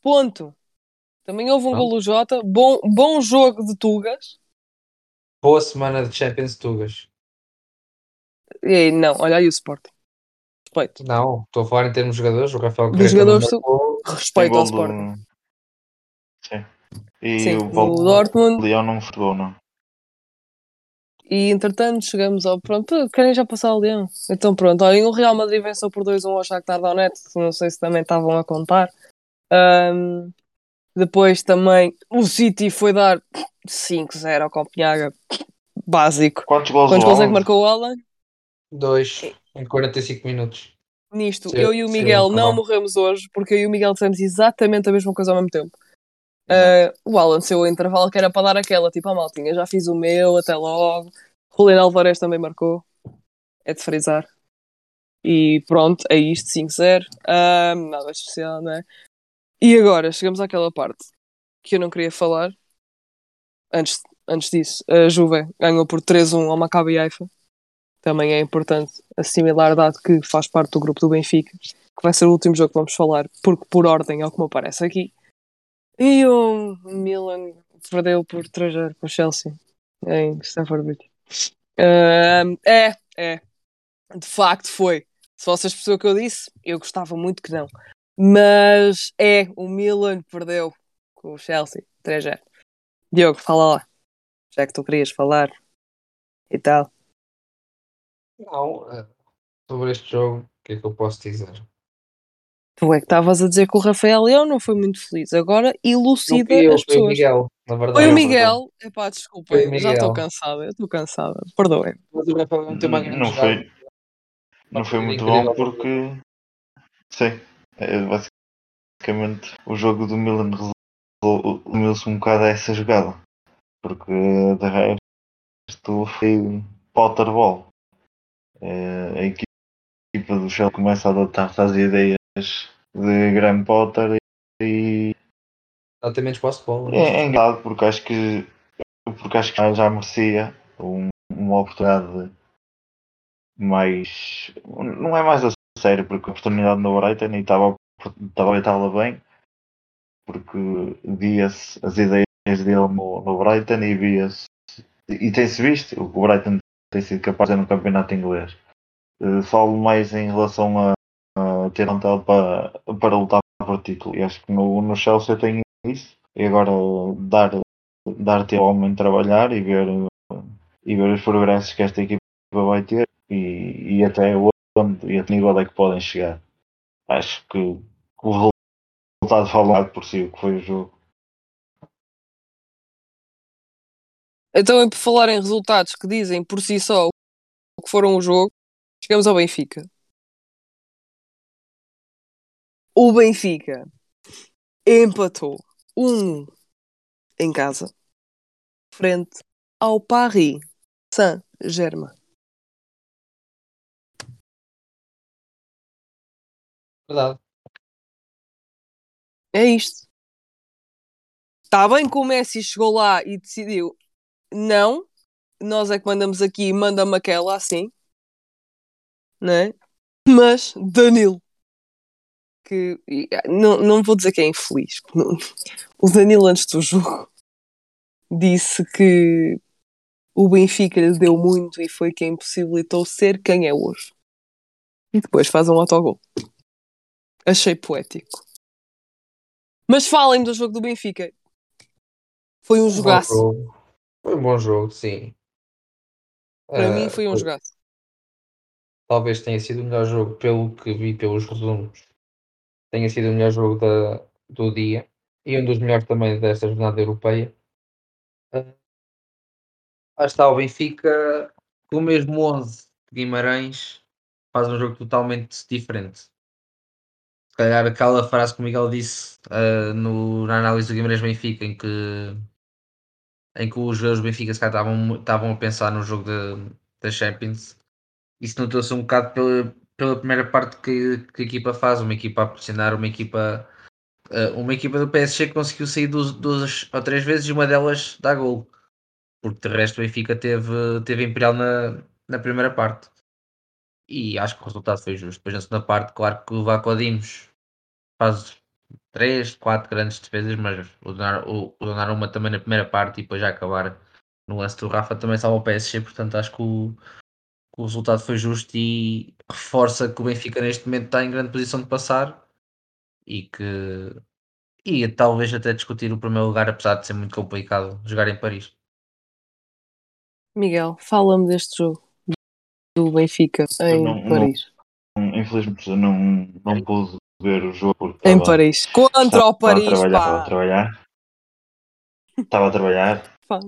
Ponto. Também houve um Pronto. golo Jota. Bom, bom jogo de Tugas. Boa semana de Champions Tugas. E, não, olha aí o Sporting. Respeito. Não, estou a falar em termos de jogadores. O Rafael Dos jogadores, marcou. Respeito ao Sporting. do- Sim. E Sim, o o Val- Dortmund. Leão não futebol, não. E entretanto chegamos ao. Pronto, querem já passar o Leão. Então pronto, olhem, o Real Madrid venceu por 2-1 ao Shakhtar Donetsk. Não sei se também estavam a contar. Ahm, depois também o City foi dar 5-0 ao Copenhaga. Básico. Quantos gols Quantos gols é que marcou o Alan? Dois em 45 minutos. Nisto, Sim, eu e o sim, Miguel não claro. morremos hoje porque eu e o Miguel dissemos exatamente a mesma coisa ao mesmo tempo. Ah, o Alan saiu o intervalo que era para dar aquela, tipo, a maltinha, já fiz o meu, até logo. Julián Alvarez também marcou, é de frisar. E pronto, é isto, 5-0. Ah, nada especial, não é? E agora, chegamos àquela parte que eu não queria falar. Antes, antes disso, a Juve ganhou por 3-1 ao Maccabi Haifa. Também é importante assimilar, dado que faz parte do grupo do Benfica, que vai ser o último jogo que vamos falar, porque por ordem é o que me aparece aqui. E o Milan perdeu por 3 com o Chelsea em Stamford Bridge. Ahm, é, é. De facto foi. Se vocês perceberam o que eu disse, eu gostava muito que não. Mas é, o Milan perdeu com o Chelsea 3-0. Diogo, fala lá. Já que tu querias falar e tal. Não, eh, sobre este jogo, o que é que eu posso dizer? Tu é que estavas a dizer que o Rafael Leão não foi muito feliz. Agora Não elucida fui eu, as foi o pessoas. Miguel, na verdade. Foi o Miguel. Epá, desculpa, Foi o eu já estou Miguel. cansada. Eu estou cansada. Perdoem. Mas o Rafael não tem uma grande Não jogada. foi, não foi muito incrível. bom porque. Sim, é basicamente o jogo do Milan resumiu-se um bocado a essa jogada. Porque de resto foi Potterball. É, a equipa do Shell começa a adotar-se às ideias de Graham Potter e posse de bola. é, é engraçado porque acho que porque acho que já merecia um- uma oportunidade mais não é mais a sério porque a oportunidade no Brighton e estava estava a aproveitá-la bem porque via-se as ideias dele no, no Brighton e via-se e tem-se visto o Brighton tem sido capaz fazer no campeonato inglês. Eh, falo mais em relação a, a ter vontade para, para lutar por título. E acho que no, no Chelsea tem isso. E agora dar dar tempo ao homem trabalhar e ver e ver os progressos que esta equipa vai ter e, e até onde e a que nível é que podem chegar. Acho que o resultado fala por si o que foi o jogo Então, por falar em resultados que dizem por si só o que foram o jogo, chegamos ao Benfica. O Benfica empatou 1 em casa, frente ao Paris Saint-Germain. Verdade. É isto. Está bem que o Messi chegou lá e decidiu, não, nós é que mandamos aqui, manda-me aquela assim, né? Mas Danilo, que ah, não, não vou dizer que é infeliz, não- o Danilo antes do jogo disse que o Benfica lhe deu muito e foi quem possibilitou ser quem é hoje. E depois faz um autogol. Achei poético. Mas falem do jogo do Benfica. Foi um jogaço. Foi um bom jogo, sim. Para Ah, mim foi um jogaço. Talvez tenha sido o melhor jogo, pelo que vi pelos resumos. Tenha sido o melhor jogo da, do dia e um dos melhores também desta jornada europeia. Ah, Lá está o Benfica com o mesmo 11 de Guimarães faz um jogo totalmente diferente. Se calhar aquela frase que o Miguel disse ah, no, na análise do Guimarães Benfica em que em que os jogadores do Benfica se estavam, estavam a pensar no jogo da Champions isso notou-se um bocado pela, pela primeira parte que, que a equipa faz, uma equipa a pressionar, uma equipa ah, uma equipa do PSG conseguiu sair duas, duas ou três vezes e uma delas dá gol porque de resto o Benfica teve, teve Imperial na, na primeira parte. E acho que o resultado foi justo. Depois na segunda parte, claro que o Vacodimos faz 3, 4 grandes defesas, mas o Donar- o o Donnarumma também na primeira parte e depois já acabar no lance do Rafa também salva o PSG, portanto acho que o, que o resultado foi justo e reforça que o Benfica neste momento está em grande posição de passar e que e talvez até discutir o primeiro lugar, apesar de ser muito complicado jogar em Paris. Miguel, fala-me deste jogo do Benfica em não- não- Paris. infelizmente eu não, não pude ver o jogo Em estava- Paris. Contra estava o Paris, a trabalhar, estava a trabalhar estava a trabalhar Pá,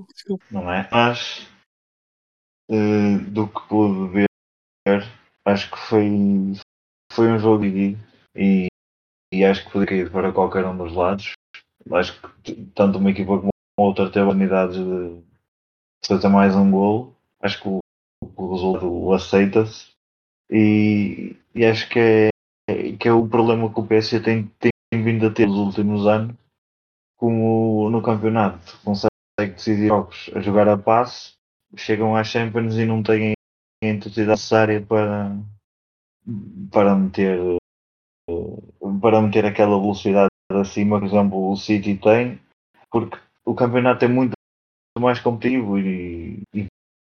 não é? Mas eh, do que pude ver, acho que foi, foi um jogo dividido e, e acho que podia cair para qualquer um dos lados. Acho que tanto uma equipa como outra teve unidades de, de fazer mais um golo. Acho que o, o resultado aceita-se e, e acho que é, que é o problema que o PSG tem, tem vindo a ter nos últimos anos como no campeonato. Consegue decidir jogos. A jogar a passe chegam às Champions e não têm a intensidade necessária para para meter para meter aquela velocidade acima por exemplo o City tem porque o campeonato é muito mais competitivo e, e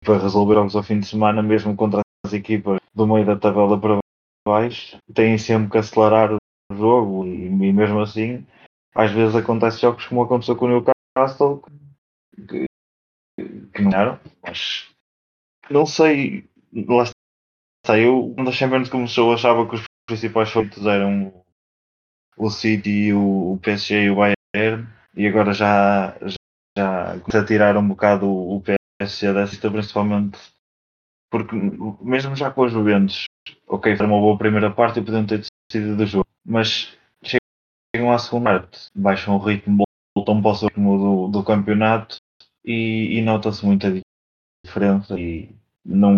para resolver jogos ao fim de semana mesmo contra as equipas do meio da tabela para têm sempre que acelerar o jogo e, e mesmo assim às vezes acontece jogos como aconteceu com o Newcastle que, que não eram, mas não sei, lá está, eu quando a Champions começou achava que os principais favoritos eram o City, e o PSG e o Bayern e agora já, já começa a tirar um bocado o PSG dessa lista, principalmente porque mesmo já com os Juventus, ok, foi uma boa primeira parte e podiam ter decidido do jogo, mas chegam à segunda parte, baixam o ritmo, voltam para o ritmo do, do campeonato e, e nota-se muita diferença. E não,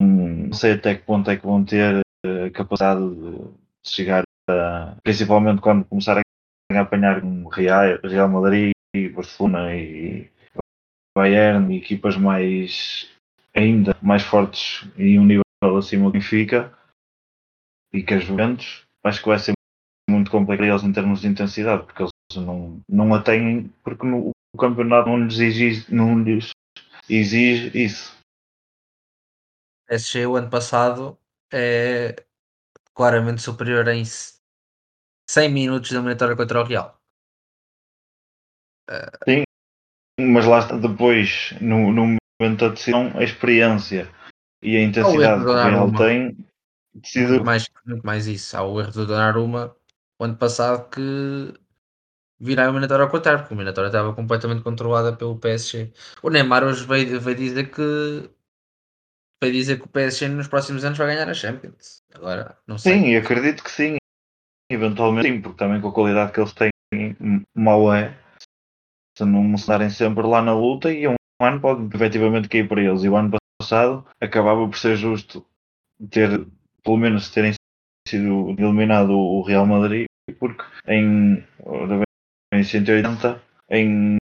não sei até que ponto é que vão ter a capacidade de chegar a, principalmente quando começar a apanhar um Real, Real Madrid, Barcelona e Bayern, equipas mais ainda mais fortes e um nível acima do Benfica e que as Juventus, acho que vai ser muito complicado eles em termos de intensidade, porque eles não, não a têm, porque no, o campeonato não lhes exige, não lhes exige isso. PSG o ano passado é claramente superior em 100 minutos da eliminatória contra o Real. Sim, mas lá depois, no, no momento da decisão, a experiência e a intensidade que Real tem decide... muito, mais, muito mais isso. Há o erro do Donnarumma o ano passado que virar a eliminatória ao contrário, porque a eliminatória estava completamente controlada pelo PSG. O Neymar hoje veio, veio dizer que veio dizer que o PSG nos próximos anos vai ganhar a Champions. Agora, não sei. Sim, acredito que sim. Eventualmente sim, porque também com a qualidade que eles têm, mal é. Se não se darem sempre lá na luta e um ano pode efetivamente cair para eles. E o ano passado acabava por ser justo ter, pelo menos terem sido eliminado o Real Madrid, porque em, em 180, em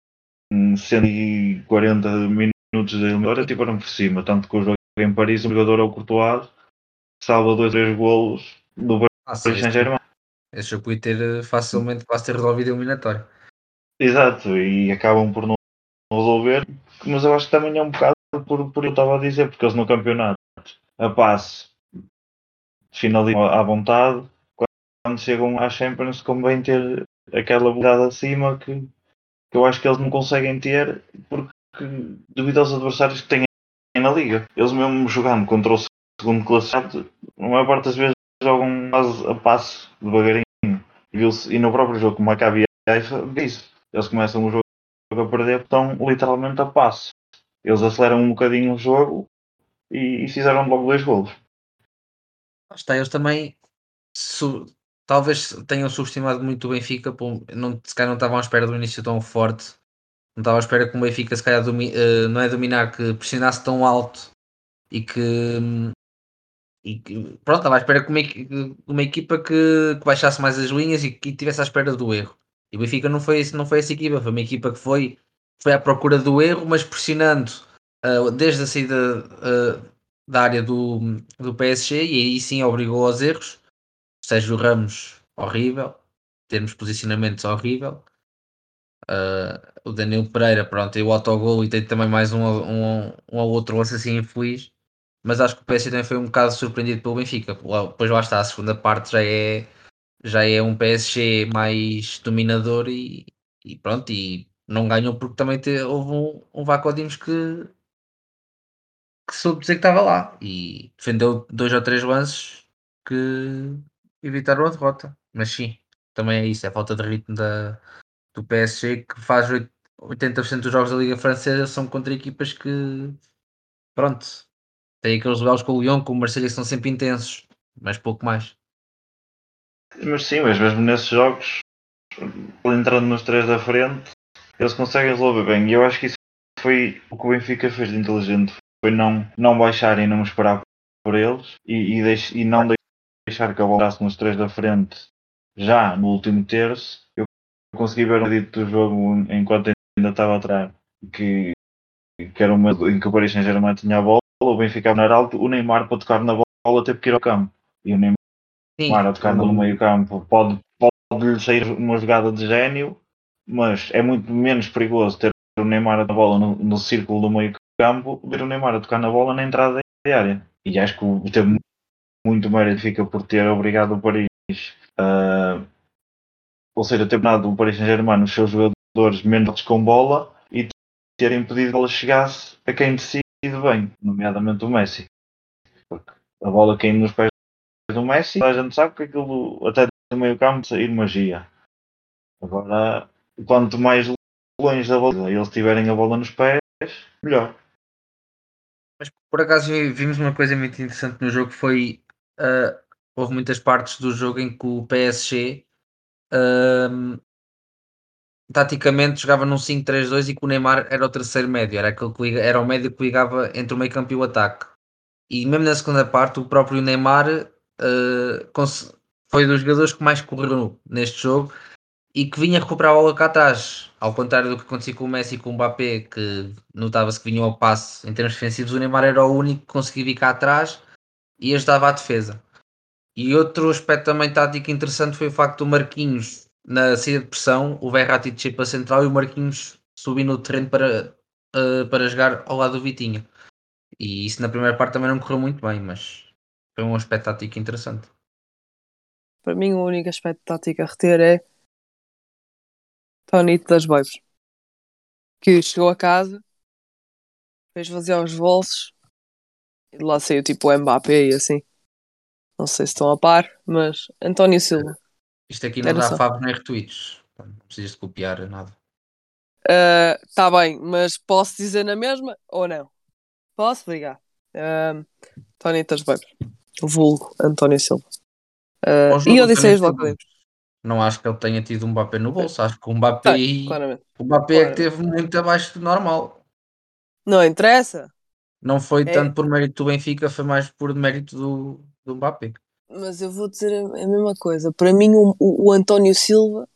140 minutos da eliminatória tiveram por cima, tanto que o jogo em Paris, o jogador é o Courtois, salva dois, três golos do Paris Saint-Germain. Esse jogo podia ter eh, facilmente quase ter resolvido a eliminatória. Exato, e acabam por não resolver, mas eu acho que também é um bocado por, por eu estava a dizer, porque eles no campeonato a passe finalizam à vontade, quando chegam à Champions convém ter aquela habilidade acima que, que eu acho que eles não conseguem ter porque devido aos adversários que têm na liga. Eles mesmo jogando contra o segundo classificado, a maior parte das vezes jogam quase a passo, devagarinho. E no próprio jogo com o Maccabi Haifa, isso. Eles começam o jogo a perder, estão literalmente a passo. Eles aceleram um bocadinho o jogo e, e fizeram logo dois golos. Está, eles também talvez tenham subestimado muito o Benfica, não, se calhar não estavam à espera do início tão forte, não estavam à espera que o Benfica se calhar domi, uh, não é dominar, que pressionasse tão alto e que, e que pronto, estava à espera que uma, uma equipa que, que, baixasse mais as linhas e que tivesse à espera do erro. E o Benfica não foi, não foi essa equipa, foi uma equipa que foi, foi à procura do erro, mas pressionando uh, desde a saída uh, da área do, do PSG e aí sim obrigou aos erros. Sérgio Ramos, horrível. Termos posicionamentos horrível. Uh, o Daniel Pereira, pronto, e o autogol e tem também mais um, um, um ou outro lance assim infeliz. Mas acho que o PSG também foi um bocado surpreendido pelo Benfica. Depois lá está, a segunda parte já é, já é um PSG mais dominador e, e pronto, e não ganhou porque também houve um, um Vaco Dimos que que soube dizer que estava lá e defendeu dois ou três lances que evitaram a derrota. Mas sim, também é isso, é a falta de ritmo da, do PSG que faz 80% dos jogos da Liga Francesa são contra equipas que pronto, tem aqueles lugares com o Lyon, com o Marseille que são sempre intensos, mas pouco mais. Mas sim, mas mesmo nesses jogos, entrando nos três da frente, eles conseguem resolver bem. E eu acho que isso foi o que o Benfica fez de inteligente foi não, não baixar e não esperar por eles e, e, deix, e não deixar que a bola nos três da frente já no último terço. Eu consegui ver um dito do jogo enquanto ainda estava atrás que, que era uma em que o Paris Saint-Germain tinha a bola, o Benfica na alto, o Neymar para tocar na bola teve que ir ao campo. E o Neymar Sim, a tocar no meio campo pode, pode lhe sair uma jogada de gênio, mas é muito menos perigoso ter o Neymar a bola no, no círculo do meio campo, ver o Neymar a tocar na bola na entrada da área. E acho que teve muito mérito fica por ter obrigado o Paris, uh, ou seja, ter dado o Paris Saint-Germain os seus jogadores menos com bola e ter impedido que ela chegasse a quem decide bem, nomeadamente o Messi. Porque a bola caindo nos pés do Messi, a gente sabe que aquilo até do meio campo sair magia. Agora, quanto mais longe da bola eles tiverem a bola nos pés, melhor. Mas por acaso vimos uma coisa muito interessante no jogo, foi uh, houve muitas partes do jogo em que o PSG uh, taticamente jogava num 5-3-2 e que o Neymar era o terceiro médio, era, aquele que era o médio que ligava entre o meio campo e o ataque. E mesmo na segunda parte, o próprio Neymar uh, foi dos jogadores que mais correu neste jogo e que vinha recuperar a bola cá atrás. Ao contrário do que acontecia com o Messi e com o Mbappé, que notava-se que vinham ao passe em termos defensivos, o Neymar era o único que conseguia vir cá atrás e ajudava a defesa. E outro aspecto também tático interessante foi o facto do Marquinhos, na saída de pressão, o Verratti descer para a central e o Marquinhos subir no terreno para, uh, para jogar ao lado do Vitinha. E isso na primeira parte também não correu muito bem, mas foi um aspecto tático interessante. Para mim, o único aspecto tático a reter é Tonito das Babes. Que chegou a casa, fez fazer os bolsos e de lá saiu tipo o Mbappé e assim. Não sei se estão a par, mas António Silva. Isto aqui não Era dá só. favos nem retweets. Não precisas de copiar nada. Está bem, mas posso dizer na mesma ou não? Posso? Obrigado. Uh, Tonito das Babes. O vulgo António Silva. Uh, e eu do Não acho que ele tenha tido um Mbappé no bolso. Acho que o Mbappé, Tem, claramente. o Mbappé é que teve muito abaixo do normal. Não interessa, Não foi É. tanto por mérito do Benfica, foi mais por mérito do, do Mbappé. mas eu vou dizer a, a mesma coisa. Para mim, o, o, o António Silva.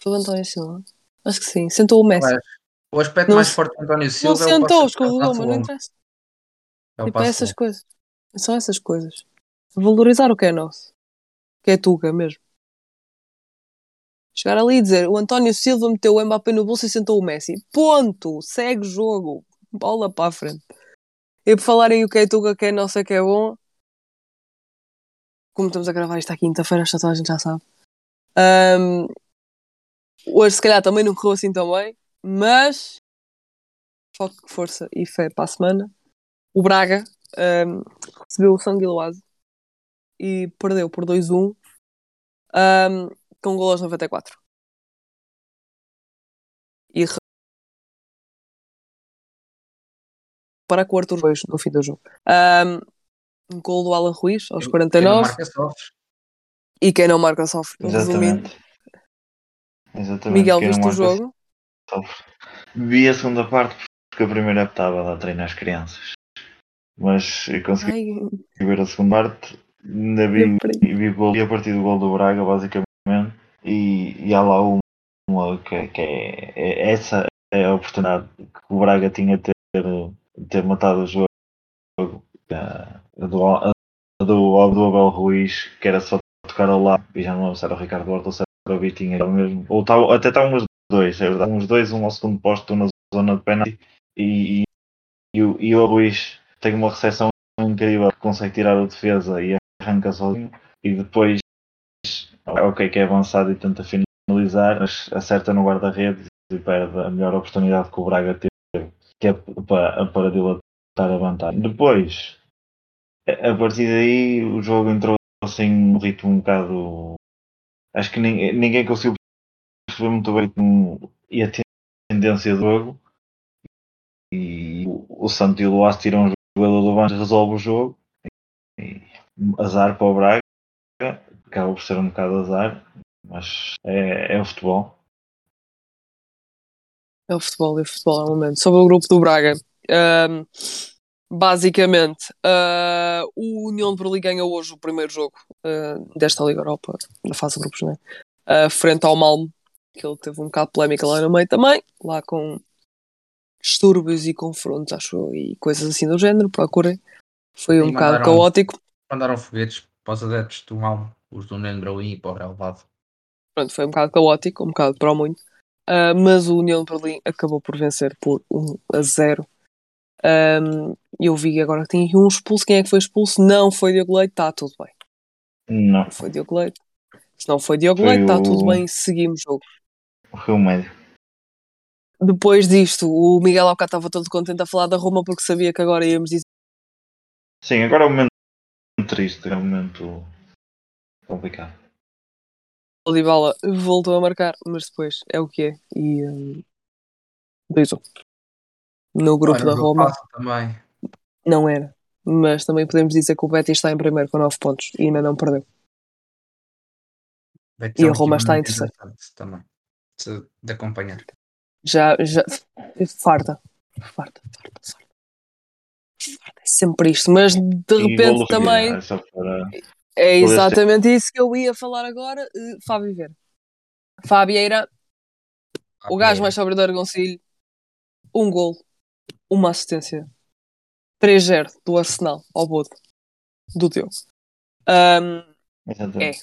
Foi o António Silva? Acho que sim. Sentou o Messi. Mas O aspecto Não mais forte do António Não Silva é o sentou, passe- é o escorregou, mas não interessa. É Tipo, é essas coisas. São essas coisas. Valorizar o que é nosso. Que é Tuga mesmo. Chegar ali e dizer o António Silva meteu o Mbappé no bolso e sentou o Messi. Ponto. Segue jogo. Bola para a frente. E por falarem o que é Tuga, que é nosso, o que é bom. Como estamos a gravar isto à quinta-feira, já toda a gente já sabe. Ahm, hoje se calhar também não correu assim tão bem. Mas foco, força e fé para a semana. O Braga ahm, recebeu o sangue Iloase e perdeu por 2-1 ahm, com gol aos 94. E re- para com o Arthur Reis no fim do jogo. Um gol do Alan Ruiz aos Quem não 49 marca sofre. e quem não marca sofre. Exatamente. Exatamente. Miguel, Quem viste o jogo? sofre. Vi a segunda parte porque a primeira estava a dar treino às crianças. Mas eu consegui Ai, ver a segunda parte, ainda vi, vi, o gol, vi a partir do gol do Braga, basicamente, e, e há lá um, uma que, que é, é- essa é a oportunidade que o Braga tinha de ter, ter matado o jogo a do, do, Abel Ruiz, que era só tocar ao lado, e já não era o Ricardo Horta ou se era o Vitinho, era o mesmo, ou tava, até estavam os dois, é verdade, uns dois, um ao segundo posto, na zona de penalti, e, e, e, o, e o Ruiz tem uma recepção incrível, consegue tirar o defesa e arranca sozinho, e depois, ok, que é avançado e tenta finalizar, mas acerta no guarda-redes e perde a melhor oportunidade que o Braga teve, que é para, para dilatar a vantagem. Depois, a partir daí, o jogo entrou assim num ritmo um bocado. Acho que ninguém, ninguém conseguiu perceber muito bem o ritmo e a tendência do jogo. E o, o Santo e o Luas tiram o jogador do banco, resolve o jogo. E azar para o Braga, acaba por ser um bocado azar, mas é, é o futebol. É o futebol, é o futebol, é o momento. Sobre o grupo do Braga, ahm, basicamente, ah, o União de Berlim ganhou hoje o primeiro jogo ah, desta Liga Europa, na fase de grupos, né? Ah, frente ao Malmo, que ele teve um bocado de polémica lá no meio também, lá com distúrbios e confrontos, acho eu, e coisas assim do género, procurem. Foi um E bocado mandaram- caótico. Mandaram foguetes para os adeptos do Malmo, os do Nembro e para o relevado. Pronto, foi um bocado caótico, um bocado para o muito. Ah, mas o União de Berlim acabou por vencer por 1 a 0. Ahm, eu vi agora que tinha um expulso. Quem é que foi expulso? Não foi Diogo Leite, está tudo bem. Não, Não foi Diogo Leite. Se não foi Diogo Foi Leite, está o- tudo bem, seguimos o jogo. foi o médio. Depois disto, o Miguel ao estava todo contente a falar da Roma porque sabia que agora íamos dizer. Sim, agora é um momento triste, é um momento complicado. O Dybala voltou a marcar, mas depois é o que é. E um, 2-1. No grupo Olha, da Roma também. não era. Mas também podemos dizer que o Betis está em primeiro com 9 pontos e ainda não perdeu. Vai E a ser Roma está em terceiro. Também. De, de acompanhar. Já, já. Farta. Farta, farta, farta. Farta, É sempre isto, mas de E repente também. Para- É exatamente isso que eu ia falar agora. eh, Fábio Vieira. Fabieira, o gajo mais sóbrio do Argoncilho, um gol, uma assistência. 3-0 do Arsenal ao Bodo. Do Diogo. Ahm, Exatamente.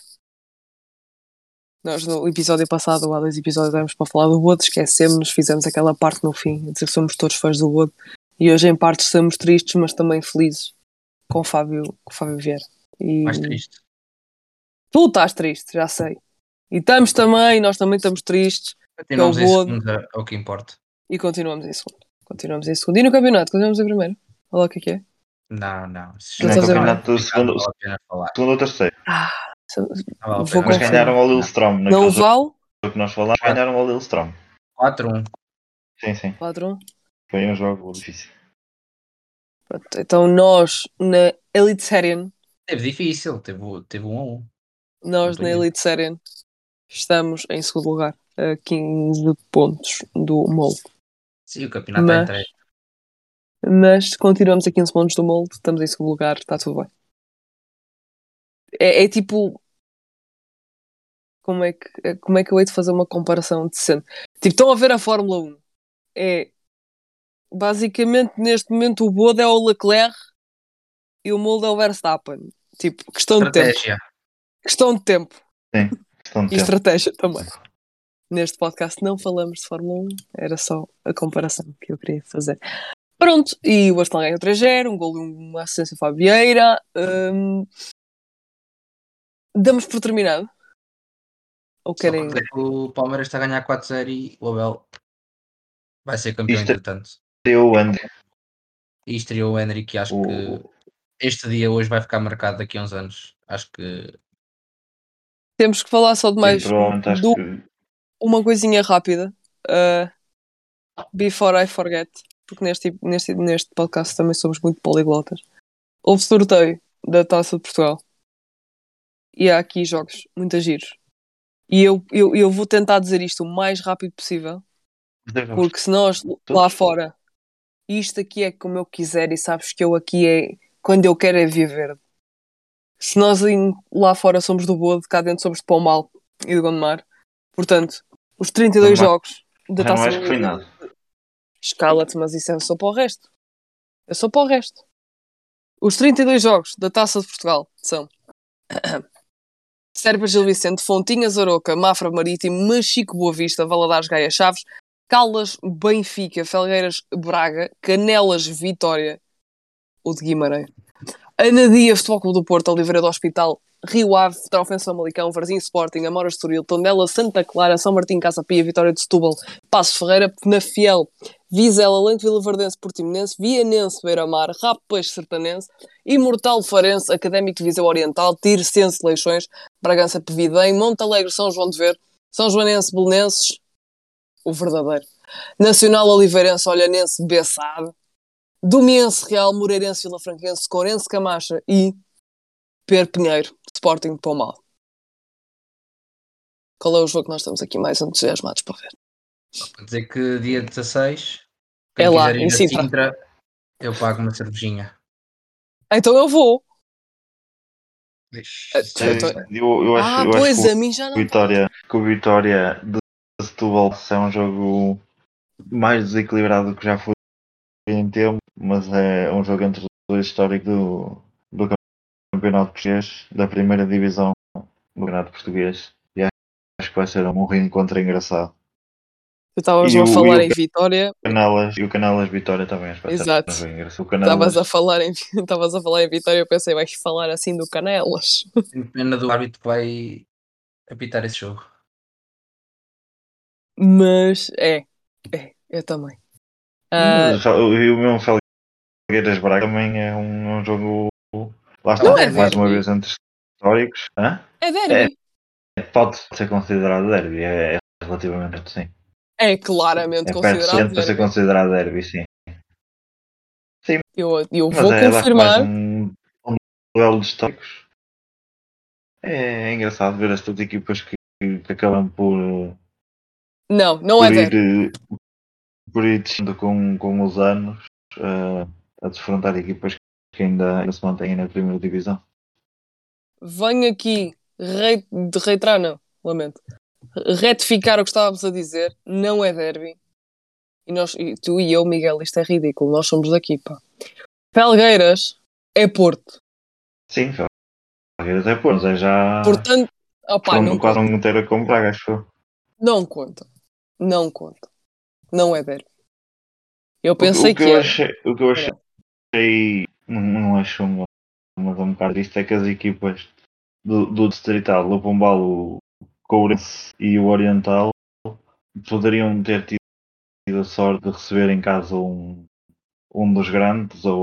nós no episódio passado, ou há dois episódios, demos para falar do Bodo, esquecemos-nos, fizemos aquela parte no fim, a dizer que somos todos fãs do Bodo. E hoje, em parte, estamos tristes, mas também felizes com o Fábio, com o Fábio Vieira. E Mais triste. tu estás triste, já sei. E estamos também, nós também estamos tristes. Continuamos em vou- segunda, é o que importa. E continuamos em segundo. Continuamos em segundo. E no campeonato? Continuamos em primeiro? Olha lá o que é que é. Não, não. Se Não ver? campeonato, segundo, segundo ou terceiro. Se- Não vale a Vou pena. Mas ganharam ao Lillestrøm. Não vale? que nós falámos, ganharam ao Lillestrøm. 4-1. Sim, sim. Padrão. Foi um jogo difícil. Pronto, Então nós na Elite Serien, Teve difícil. Teve, teve um a um. nós na. Elite Serien estamos em segundo lugar, a 15 pontos do molde. Sim, o campeonato Mas- está entregue. Mas continuamos a 15 pontos do molde, estamos em segundo lugar, está tudo bem. É, é tipo. Como é, que, como é que eu hei de fazer uma comparação decente? Tipo, estão a ver a Fórmula 1. É. Basicamente, neste momento, o Bodo é o Leclerc e o molde é o Verstappen. Tipo, questão de tempo. Estratégia. Questão de tempo. Questão de E tempo. estratégia também. Neste podcast não falamos de Fórmula 1, era só a comparação que eu queria fazer. Pronto, e o Arsenal ganhou 3-0, um gol e uma assistência Fabieira. Hum... Damos por terminado? Ou querem. o Palmeiras está a ganhar 4-0 e o Abel vai ser campeão Isto entretanto. Eu, Andy, E estreou o Henrique, acho o, que este dia hoje vai ficar marcado daqui a uns anos. Acho que Temos que falar só de mais acho do- que uma coisinha rápida. Uh, before I forget, porque neste, neste, neste podcast também somos muito poliglotas. Houve sorteio da Taça de Portugal. E há aqui jogos muito giros. E eu, eu, eu vou tentar dizer isto o mais rápido possível, porque se nós lá fora, isto aqui é como eu quiser, e sabes que eu aqui é quando eu quero é viver. Se nós em- lá fora somos do Bode, cá dentro somos de Palmal e de Gondomar. Portanto, os 32 Gondomar. jogos da já não Taça acho que foi nada. Escala-te, mas isso é só para o resto. É só para o resto. Os 32 jogos da Taça de Portugal são Serpa Gil Vicente, Fontinhas Aroca, Mafra Marítimo, Machico Boa Vista, Valadares Gaia Chaves, Caldas Benfica, Felgueiras Braga, Canelas Vitória, o de Guimarães. Anadia Futebol Clube do Porto, Oliveira do Hospital, Rio Ave, Trofense Famalicão, Varzim Sporting, Amoras de Estoril, Tondela, Santa Clara, São Martim, Casa Pia, Vitória de Setúbal, Passos Ferreira, Penafiel, Vizela, Lente Vila Verdense, Portimonense, Vianense, Beira-Mar, Peixe Sertanense, Imortal Farense, Académico de Viseu Oriental, Tircense Leixões, Bragança Pevidem, Montalegre, São João de Ver, São Joanense, Belenenses, o verdadeiro, Nacional Oliveirense, Olhanense, Bessade, Domiense Real, Moreirense, Vila Franquense, Corense Camacha e Per Pinheiro, Sporting de Pomal. Qual é o jogo que nós estamos aqui mais entusiasmados para ver? só para dizer que dia 16, É lá, em Sintra. Sintra, eu pago uma cervejinha. Então eu vou. Eu, Então- eu, eu acho, ah, eu pois acho a mim já não. Vitória, que o Vitória de Setúbal é um jogo mais desequilibrado do que já foi em tempo, mas é um jogo entre os dois históricos do, do campeonato português, da primeira divisão do campeonato português. E acho que vai ser um reencontro engraçado. Tu estavas a falar o- em Vitória, Canelas, e o Canelas Vitória também Exato. um estavas a falar em estavas a falar em Vitória, eu pensei, vais falar assim do Canelas. pena do árbitro que vai apitar esse jogo. Mas é, é, Eu também. Mas o- E o meu Felgueiras Braga também é um, um jogo. Lá está, é mais uma derby. vez entre históricos. Hã? é derby. Pode ser considerado derby, é, é relativamente sim. É, claramente É considerado para ser derby. considerado derby, sim. Eu, eu Mas vou é, confirmar. um, um duelo de históricos. É, é engraçado ver estas equipas que, que acabam por, Não, não por é derby. ir, eh, por ir descendo com, com os anos eh, a defrontar equipas que ainda, ainda se mantêm na primeira divisão. Venho aqui rei- de reiterar, não, lamento. Retificar o que estávamos a dizer, não é derby. E, nós, e tu e eu, Miguel, isto é ridículo, nós somos daqui, pá. Felgueiras é Porto. Sim, Felgueiras é mas é já. Portanto, foram não, quase conta. um inteiro a comprar, acho não conta. Não conta. Não é derby. Eu pensei o que, que, eu achei, o que eu achei, não, não acho uma, mas é um bocado isto, é que as equipas do, do Distrital, o Pombal, o Courense e o Oriental poderiam ter tido a sorte de receber em casa um, um dos grandes ou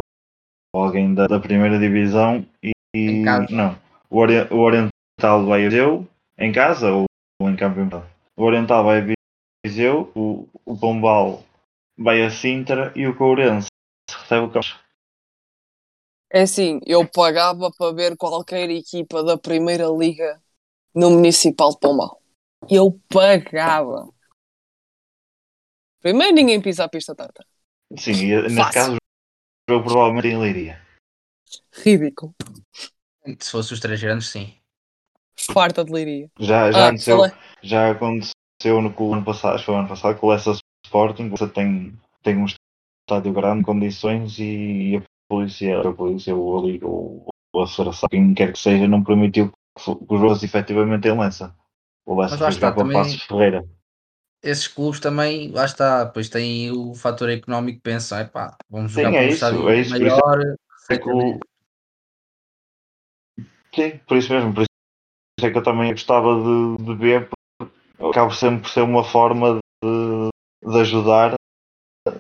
alguém da, da primeira divisão e casa. não. O, Ori- o Oriental vai a Viseu em casa ou, ou em campo. O Oriental vai a Viseu, o, o Pombal vai a Sintra e o Courense recebe o Caixa. É assim, eu pagava para ver qualquer equipa da Primeira Liga no Municipal de Pombal. Eu pagava. Primeiro ninguém pisa a pista tarta. Sim, e Fácil. caso o jogo provavelmente em Leiria. Ridículo. Se fosse os três grandes, sim. Farta de leiria. Já, já, Ah, aconteceu, já aconteceu no com o ano passado, acho que foi o ano passado, com o Leicester Sporting, você tem, tem um estádio grande, condições e, a polícia, a polícia ou a Liga ou, ou a Federação, quem quer que seja, não permitiu que, que os jogos efetivamente em Leicester. O Leicester foi jogar está, para também- Passos Ferreira. Esses clubes também, lá está, depois têm o fator económico, pensam, epá, vamos Sim, jogar é para um isso, estádio é isso, maior, É que o- Sim, por isso mesmo, por isso é que eu também gostava de, de ver, acaba sempre por ser uma forma de, de ajudar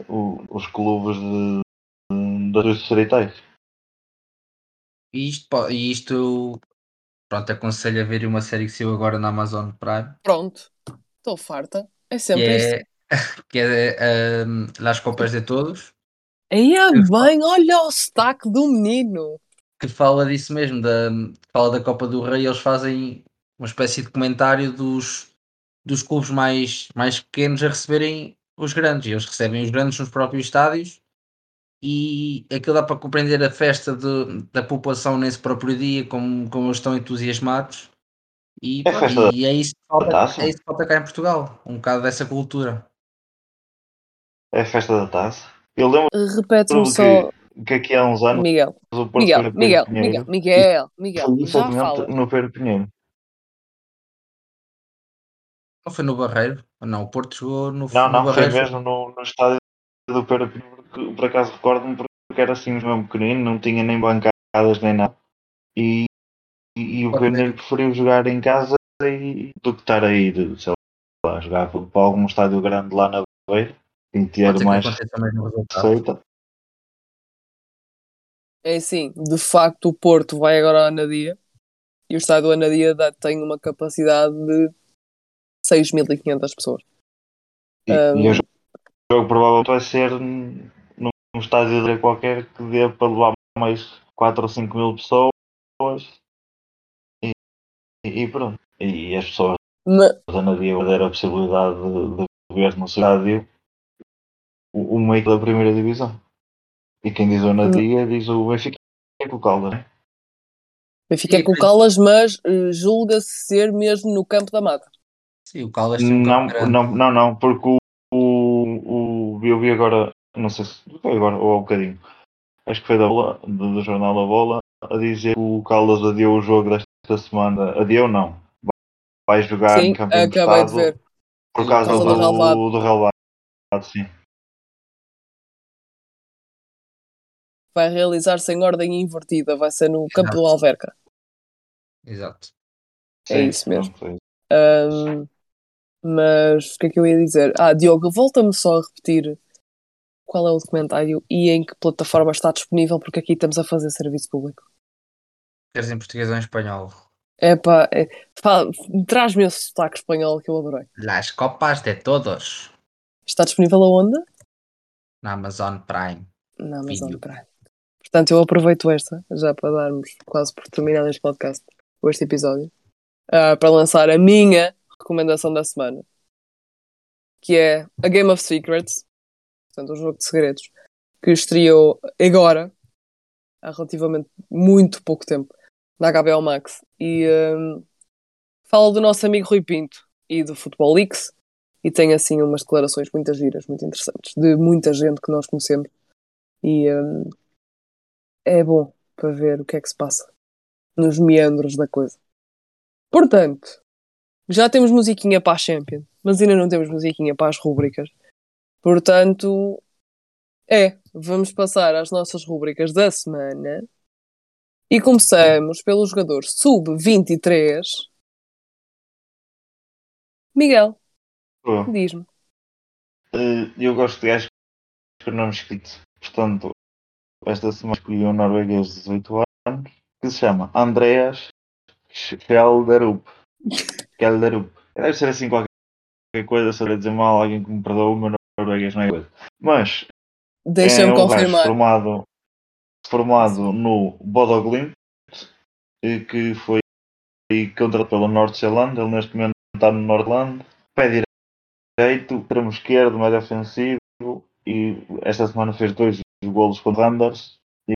o- os clubes de, das distritais. E isto, e isto, pronto, aconselho a ver uma série que saiu agora na Amazon Prime, Pronto. Estou farta. É que sempre isso. é, que é um, Las Copas de Todos, Aí é bem, olha o sotaque do menino. que fala disso mesmo, da, fala da Copa do Rei, eles fazem uma espécie de comentário dos, dos clubes mais, mais pequenos a receberem os grandes. E Eles recebem os grandes nos próprios estádios e aquilo dá para compreender a festa de- da população nesse próprio dia, como, como eles estão entusiasmados. E, É festa e é, isso que falta, taça? é isso que falta cá em Portugal, um bocado dessa cultura. É a festa da taça. Eu lembro Repete-me que, só, que aqui há uns anos Miguel. Miguel, Miguel, Pinheiro. Miguel, Miguel, Miguel. Foi Já no Pedro Pinheiro. Não foi no Barreiro? Não, o Porto jogou no, Não, no não, foi mesmo no, no estádio do Pedro Pinheiro. porque, Por acaso recordo-me porque era assim mesmo pequenino, não tinha nem bancadas nem nada. E, e, e o. Pinheiro preferiu jogar em casa e, do que estar a ir, sei lá, jogar para algum estádio grande lá na Beira e Pode ter mais receita. É assim, de facto o Porto vai agora ao Anadia e o estádio do Anadia tem uma capacidade de 6.500 pessoas. E, Um, e o jogo, o jogo provavelmente vai ser num num estádio de qualquer que dê para levar mais 4 ou 5 mil pessoas e, e- e pronto. E as pessoas ma- da Nadia vai ter a possibilidade de, de ver no estádio o, o meio da primeira divisão. E quem diz o Nadia diz o Benfica com o Caldas, né? Benfica E com depois- calas, mas eh, julga-se ser mesmo no campo da mata. Sim, o Caldas tem um Não, não, não, não, porque o, o, o eu vi agora, não sei se foi agora ou há um bocadinho, acho que foi da bola, do, do jornal da bola, a dizer que o Caldas adiou o jogo desta semana. Adiou não. Vai jogar Sim, em campo acabei de ver. por causa por do, causa do do relevado, sim. Vai realizar-se em ordem invertida, vai ser no campo do Alverca. Exato. É Sim, isso mesmo. é Mas o que é que eu ia dizer? Ah, Diogo, volta-me só a repetir qual é o documentário e em que plataforma está disponível, porque aqui estamos a fazer serviço público. Queres em português ou em espanhol? Epá, é, traz-me esse sotaque espanhol que eu adorei. Las copas de todos. Está disponível aonde? Na Amazon Prime. Na Amazon. Prime. Portanto, eu aproveito esta, já para darmos quase por terminado este podcast, ou este episódio, ah, para lançar a minha recomendação da semana, que é A Game of Secrets, portanto, um jogo de segredos, que estreou agora, há relativamente muito pouco tempo, na HBO Max, e ahm, fala do nosso amigo Rui Pinto e do Futebol Leaks, e tem assim umas declarações muito giras, muito interessantes, de muita gente que nós conhecemos, e ahm, é bom para ver o que é que se passa nos meandros da coisa. Portanto, já temos musiquinha para a Champion, mas ainda não temos musiquinha para as rúbricas. Portanto, é, vamos passar às nossas rúbricas da semana e começamos pelo jogador sub-23. Miguel, diz-me. eh, eu gosto de gajos com nome escrito. Portanto, esta semana escolhi um norueguês de 18 anos que se chama Andreas Kjelderup. Kjelderup. Deve ser assim qualquer coisa, se eu dizer mal, alguém que me perdoa, o meu norueguês não é coisa. Mas Deixa-me é um confirmar. formado, formado no Bodoglimt, que foi contratado pelo Norte Zealand. Ele neste momento está no Nordland. Pé direito, extremo esquerdo, médio ofensivo. E esta semana fez dois golos contra Anders. E,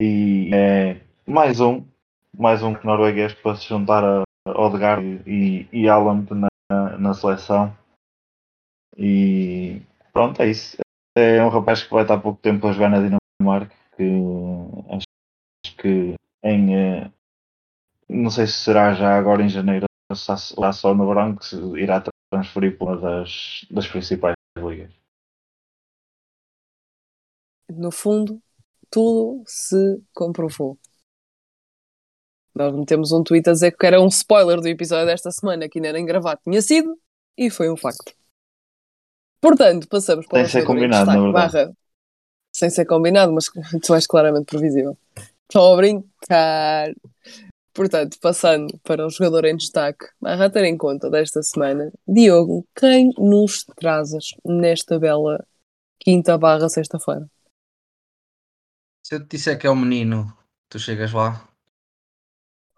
e é mais um, mais um norueguês para se juntar a Odegaard e, e Haaland na, na seleção. E pronto, é isso é um rapaz que vai estar pouco tempo a jogar na Dinamarca, que acho que em eh, não sei se será já agora em janeiro, lá só no verão que se irá transferir para uma das, das principais ligas. No fundo, tudo se comprovou. Nós metemos um tweet a dizer que era um spoiler do episódio desta semana, que ainda nem gravado tinha sido, e foi um facto. Portanto, passamos para Sem o ser jogador em combinado, na destaque, verdade. barra- Sem ser combinado, mas tu és claramente previsível. Estou a brincar. Portanto, passando para o jogador em destaque, barra ter em conta desta semana, Diogo, quem nos trazes nesta bela quinta barra sexta-feira? Se eu te disser que é o menino, tu chegas lá.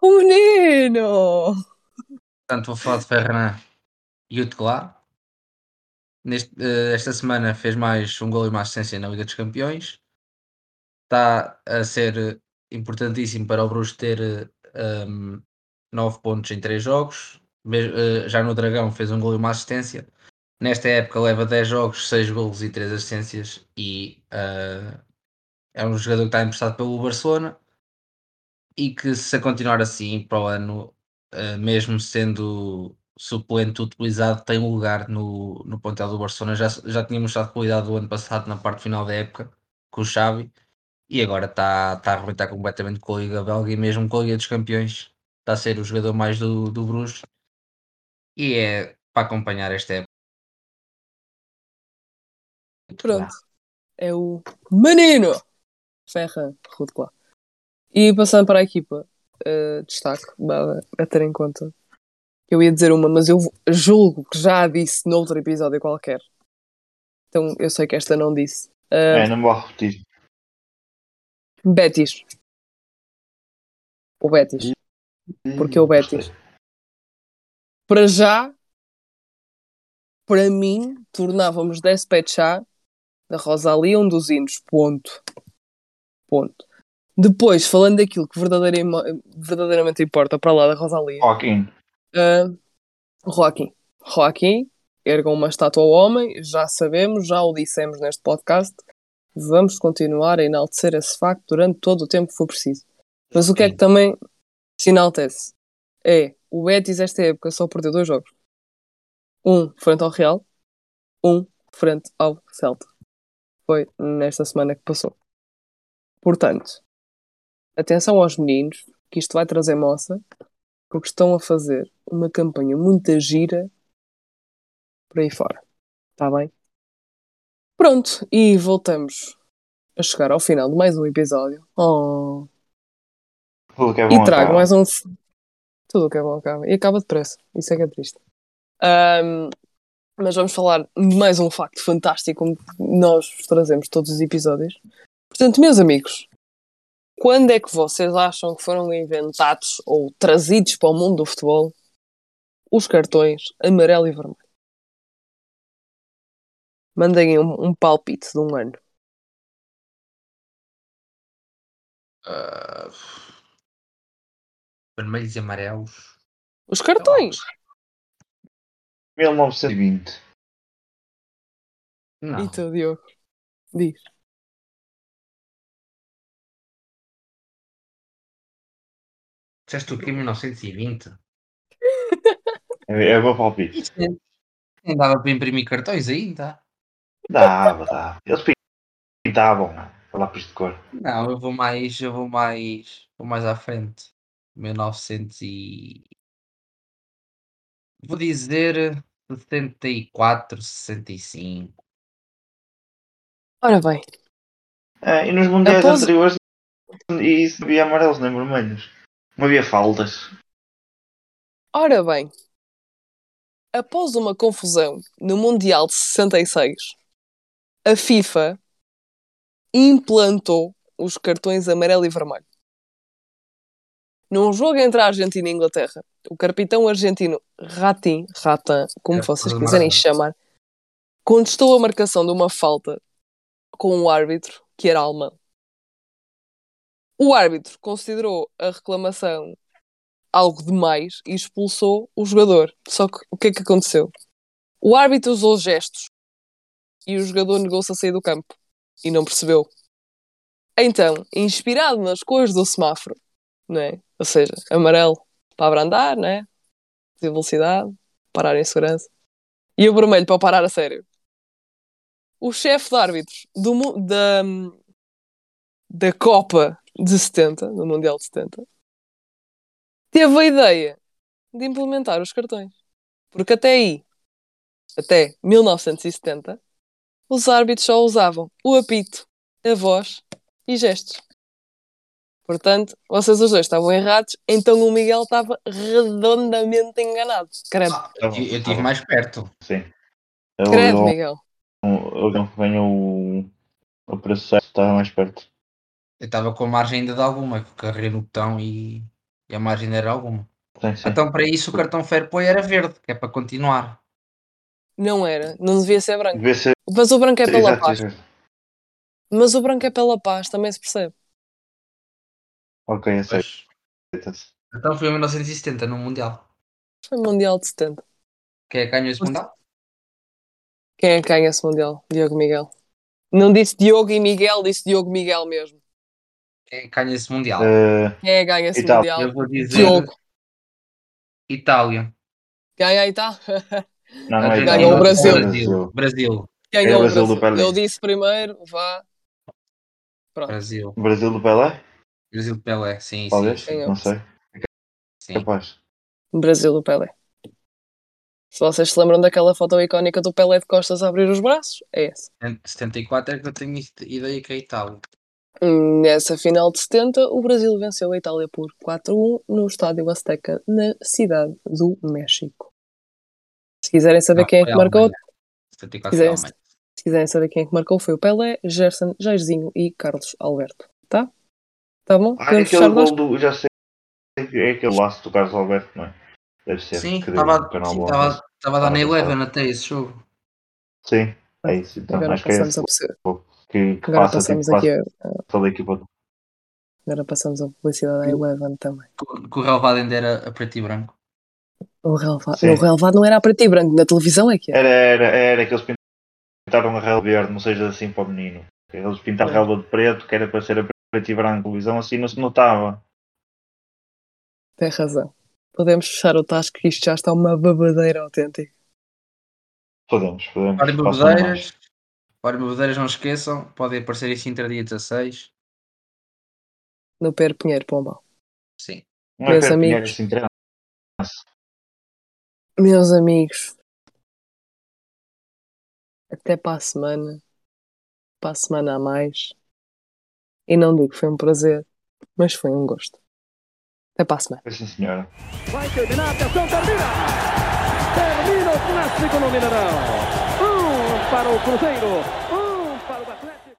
O menino! Portanto, vou falar de Ferran Jutgla. Neste, eh, esta semana fez mais um gol e uma assistência na Liga dos Campeões. Está a ser importantíssimo para o Bruges ter um, 9 pontos em 3 jogos. Eh, Já no Dragão fez um gol e uma assistência. Nesta época leva 10 jogos, 6 golos e 3 assistências e eh, é um jogador que está emprestado pelo Barcelona e que se continuar assim para o ano, eh, mesmo sendo suplente utilizado, tem um lugar no, no plantel do Barcelona. Já, já tinha mostrado qualidade do ano passado na parte final da época com o Xavi e agora está, está a arrebentar completamente com a Liga Belga e mesmo com a Liga dos Campeões. Está a ser o jogador mais do, do Bruges e é para acompanhar esta época. Pronto. É o menino Ferran Rudclá. E passando para a equipa, eh, destaque barra a ter em conta. Eu ia dizer uma, mas eu julgo que já a disse noutro episódio qualquer. Então eu sei que esta não disse. Eh, É, não vou repetir. Betis. O Betis. Porque o Betis. Para já, para mim, tornávamos despechar da Rosalia um dos hinos. Ponto. Ponto. Depois, falando daquilo que verdadeiramente, verdadeiramente importa para lá da Rosalia, Joaquim. uh, Joaquim. Joaquim, ergam uma estátua ao homem, já sabemos, já o dissemos neste podcast. Vamos continuar a enaltecer esse facto durante todo o tempo que for preciso. Mas o que é que também se enaltece? É, o Betis esta época só perdeu dois jogos. Um frente ao Real, um frente ao Celta. Foi nesta semana que passou. Portanto, atenção aos meninos, que isto vai trazer moça, porque estão a fazer uma campanha muito gira por aí fora. Está bem? Pronto, e voltamos a chegar ao final de mais um episódio. Oh. Tudo que é bom E trago acaba. mais um. Tudo o que é bom acaba. E acaba depressa. Isso é que é triste. Ahm, mas vamos falar de mais um facto fantástico, como nós vos trazemos todos os episódios. Portanto, meus amigos, quando é que vocês acham que foram inventados ou trazidos para o mundo do futebol os cartões amarelo e vermelho? Mandem um, um palpite de um ano. Ah, vermelhos e amarelos. Os cartões! 1920. Não. E tu, Diogo? Diz. Disseste o quê? 1920? É, é o meu palpite. É- Nem dava para imprimir cartões ainda. Dava, dava. Eles pintavam lápis de cor. Não, eu vou mais, eu vou mais, vou mais à frente. 1900 e... Vou dizer 74, 65. Ora bem, É, e nos mundiais Após- anteriores e isso não havia amarelos nem vermelhos. Não havia faldas. ora bem. Após uma confusão no Mundial de 66, a FIFA implantou os cartões amarelo e vermelho. Num jogo entre a Argentina e a Inglaterra, o capitão argentino Ratin, Ratan, como É, vocês quiserem chamar, contestou a marcação de uma falta com o árbitro, que era alemão. O árbitro considerou a reclamação algo demais e expulsou o jogador. Só que o que é que aconteceu? O árbitro usou gestos e o jogador negou-se a sair do campo e não percebeu. Então, inspirado nas cores do semáforo, não é? ou seja, amarelo para abrandar, não é? de velocidade, parar em segurança, e o vermelho para parar a sério. O chefe de árbitros do, da, da Copa de 70, do Mundial de 70, teve a ideia de implementar os cartões. Porque até aí, até 1970, os árbitros só usavam o apito, a voz e gestos. Portanto, vocês os dois estavam errados, então o Miguel estava redondamente enganado. Credo, Ah, eu, ti- eu estive Tá mais perto. Sim. Eu, credo, eu, Miguel. eu, eu que venha o, o preço certo, estava mais perto. Eu estava com a margem ainda de alguma, que carreguei no botão e, e a margem era alguma. Sim, sim. Então, para isso, o cartão Fair Play era verde, que é para continuar. Não era, não devia ser branco. Devia ser. Mas o branco é pela exato, paz. exato. Mas o branco é pela paz, também se percebe. Ok, aceito. Pois. Então foi em 1970 no Mundial. Foi Mundial de 70. Quem é que ganhou esse Mundial? Quem é que ganha esse Mundial? Diogo Miguel. Não disse Diogo e Miguel, disse Diogo Miguel mesmo. Quem é ganha esse Mundial? Eh, Quem é ganha esse Itália. Mundial? Eu vou dizer Diogo. Itália. Ganha aí, tá? não, não é. Ganhou o Brasil. Brasil. Brasil. Ganhou É o Brasil do Brasil. Pelé. Eu disse primeiro, vá. Pronto. Brasil. Brasil do Pelé? Brasil de Pelé, sim, Talvez? sim. Não sei. sim. Capaz. Brasil do Pelé. Se vocês se lembram daquela foto icónica do Pelé de costas a abrir os braços, é essa. 74 é que eu tenho ideia que é Itália. Nessa final de 70, o Brasil venceu a Itália por 4-1 no Estádio Azteca, na cidade do México. Se quiserem saber Não, quem é que marcou, Alemanha. 74 foi Quiser- Alemanha. se quiserem saber quem é que marcou, foi o Pelé, Gerson, Jairzinho e Carlos Alberto. Tá? Tá bom? Ah, Podemos aquele gol do. Já sei. É aquele laço do Carlos Alberto, não é? Deve ser. Sim, estava a dar na Eleven até esse jogo. Sim, é isso. Então, Agora acho que é esse a perceber. Que, que Agora passa passamos tipo aqui quase a, toda a equipa agora passamos a publicidade à Eleven também. Que o relevado ainda era a preto e branco. O relevado, Sim. o relevado não era a preto e branco, na televisão é que era. Era, era, era que eles pintaram a relva verde, não seja assim para o menino. Eles pintaram a É. relva de preto, que era para ser a preto e branco, televisão assim não se notava. Tem razão. Podemos fechar o tasco que isto já está uma babadeira autêntica. Podemos, podemos. Façam mais. bebedeiras. Ora, bebedeiras, não esqueçam. Podem aparecer em Sintra dia 16. No Pedro Pinheiro, Pombal. Sim. Não é Meus de amigos. Terá. Meus amigos, Até para a semana. Para a semana a mais. E não digo que foi um prazer, mas foi um gosto. Até para a semana. Sim, senhora. Vai terminar, atenção, termina! Termina o clássico no Mineirão. Para o Cruzeiro,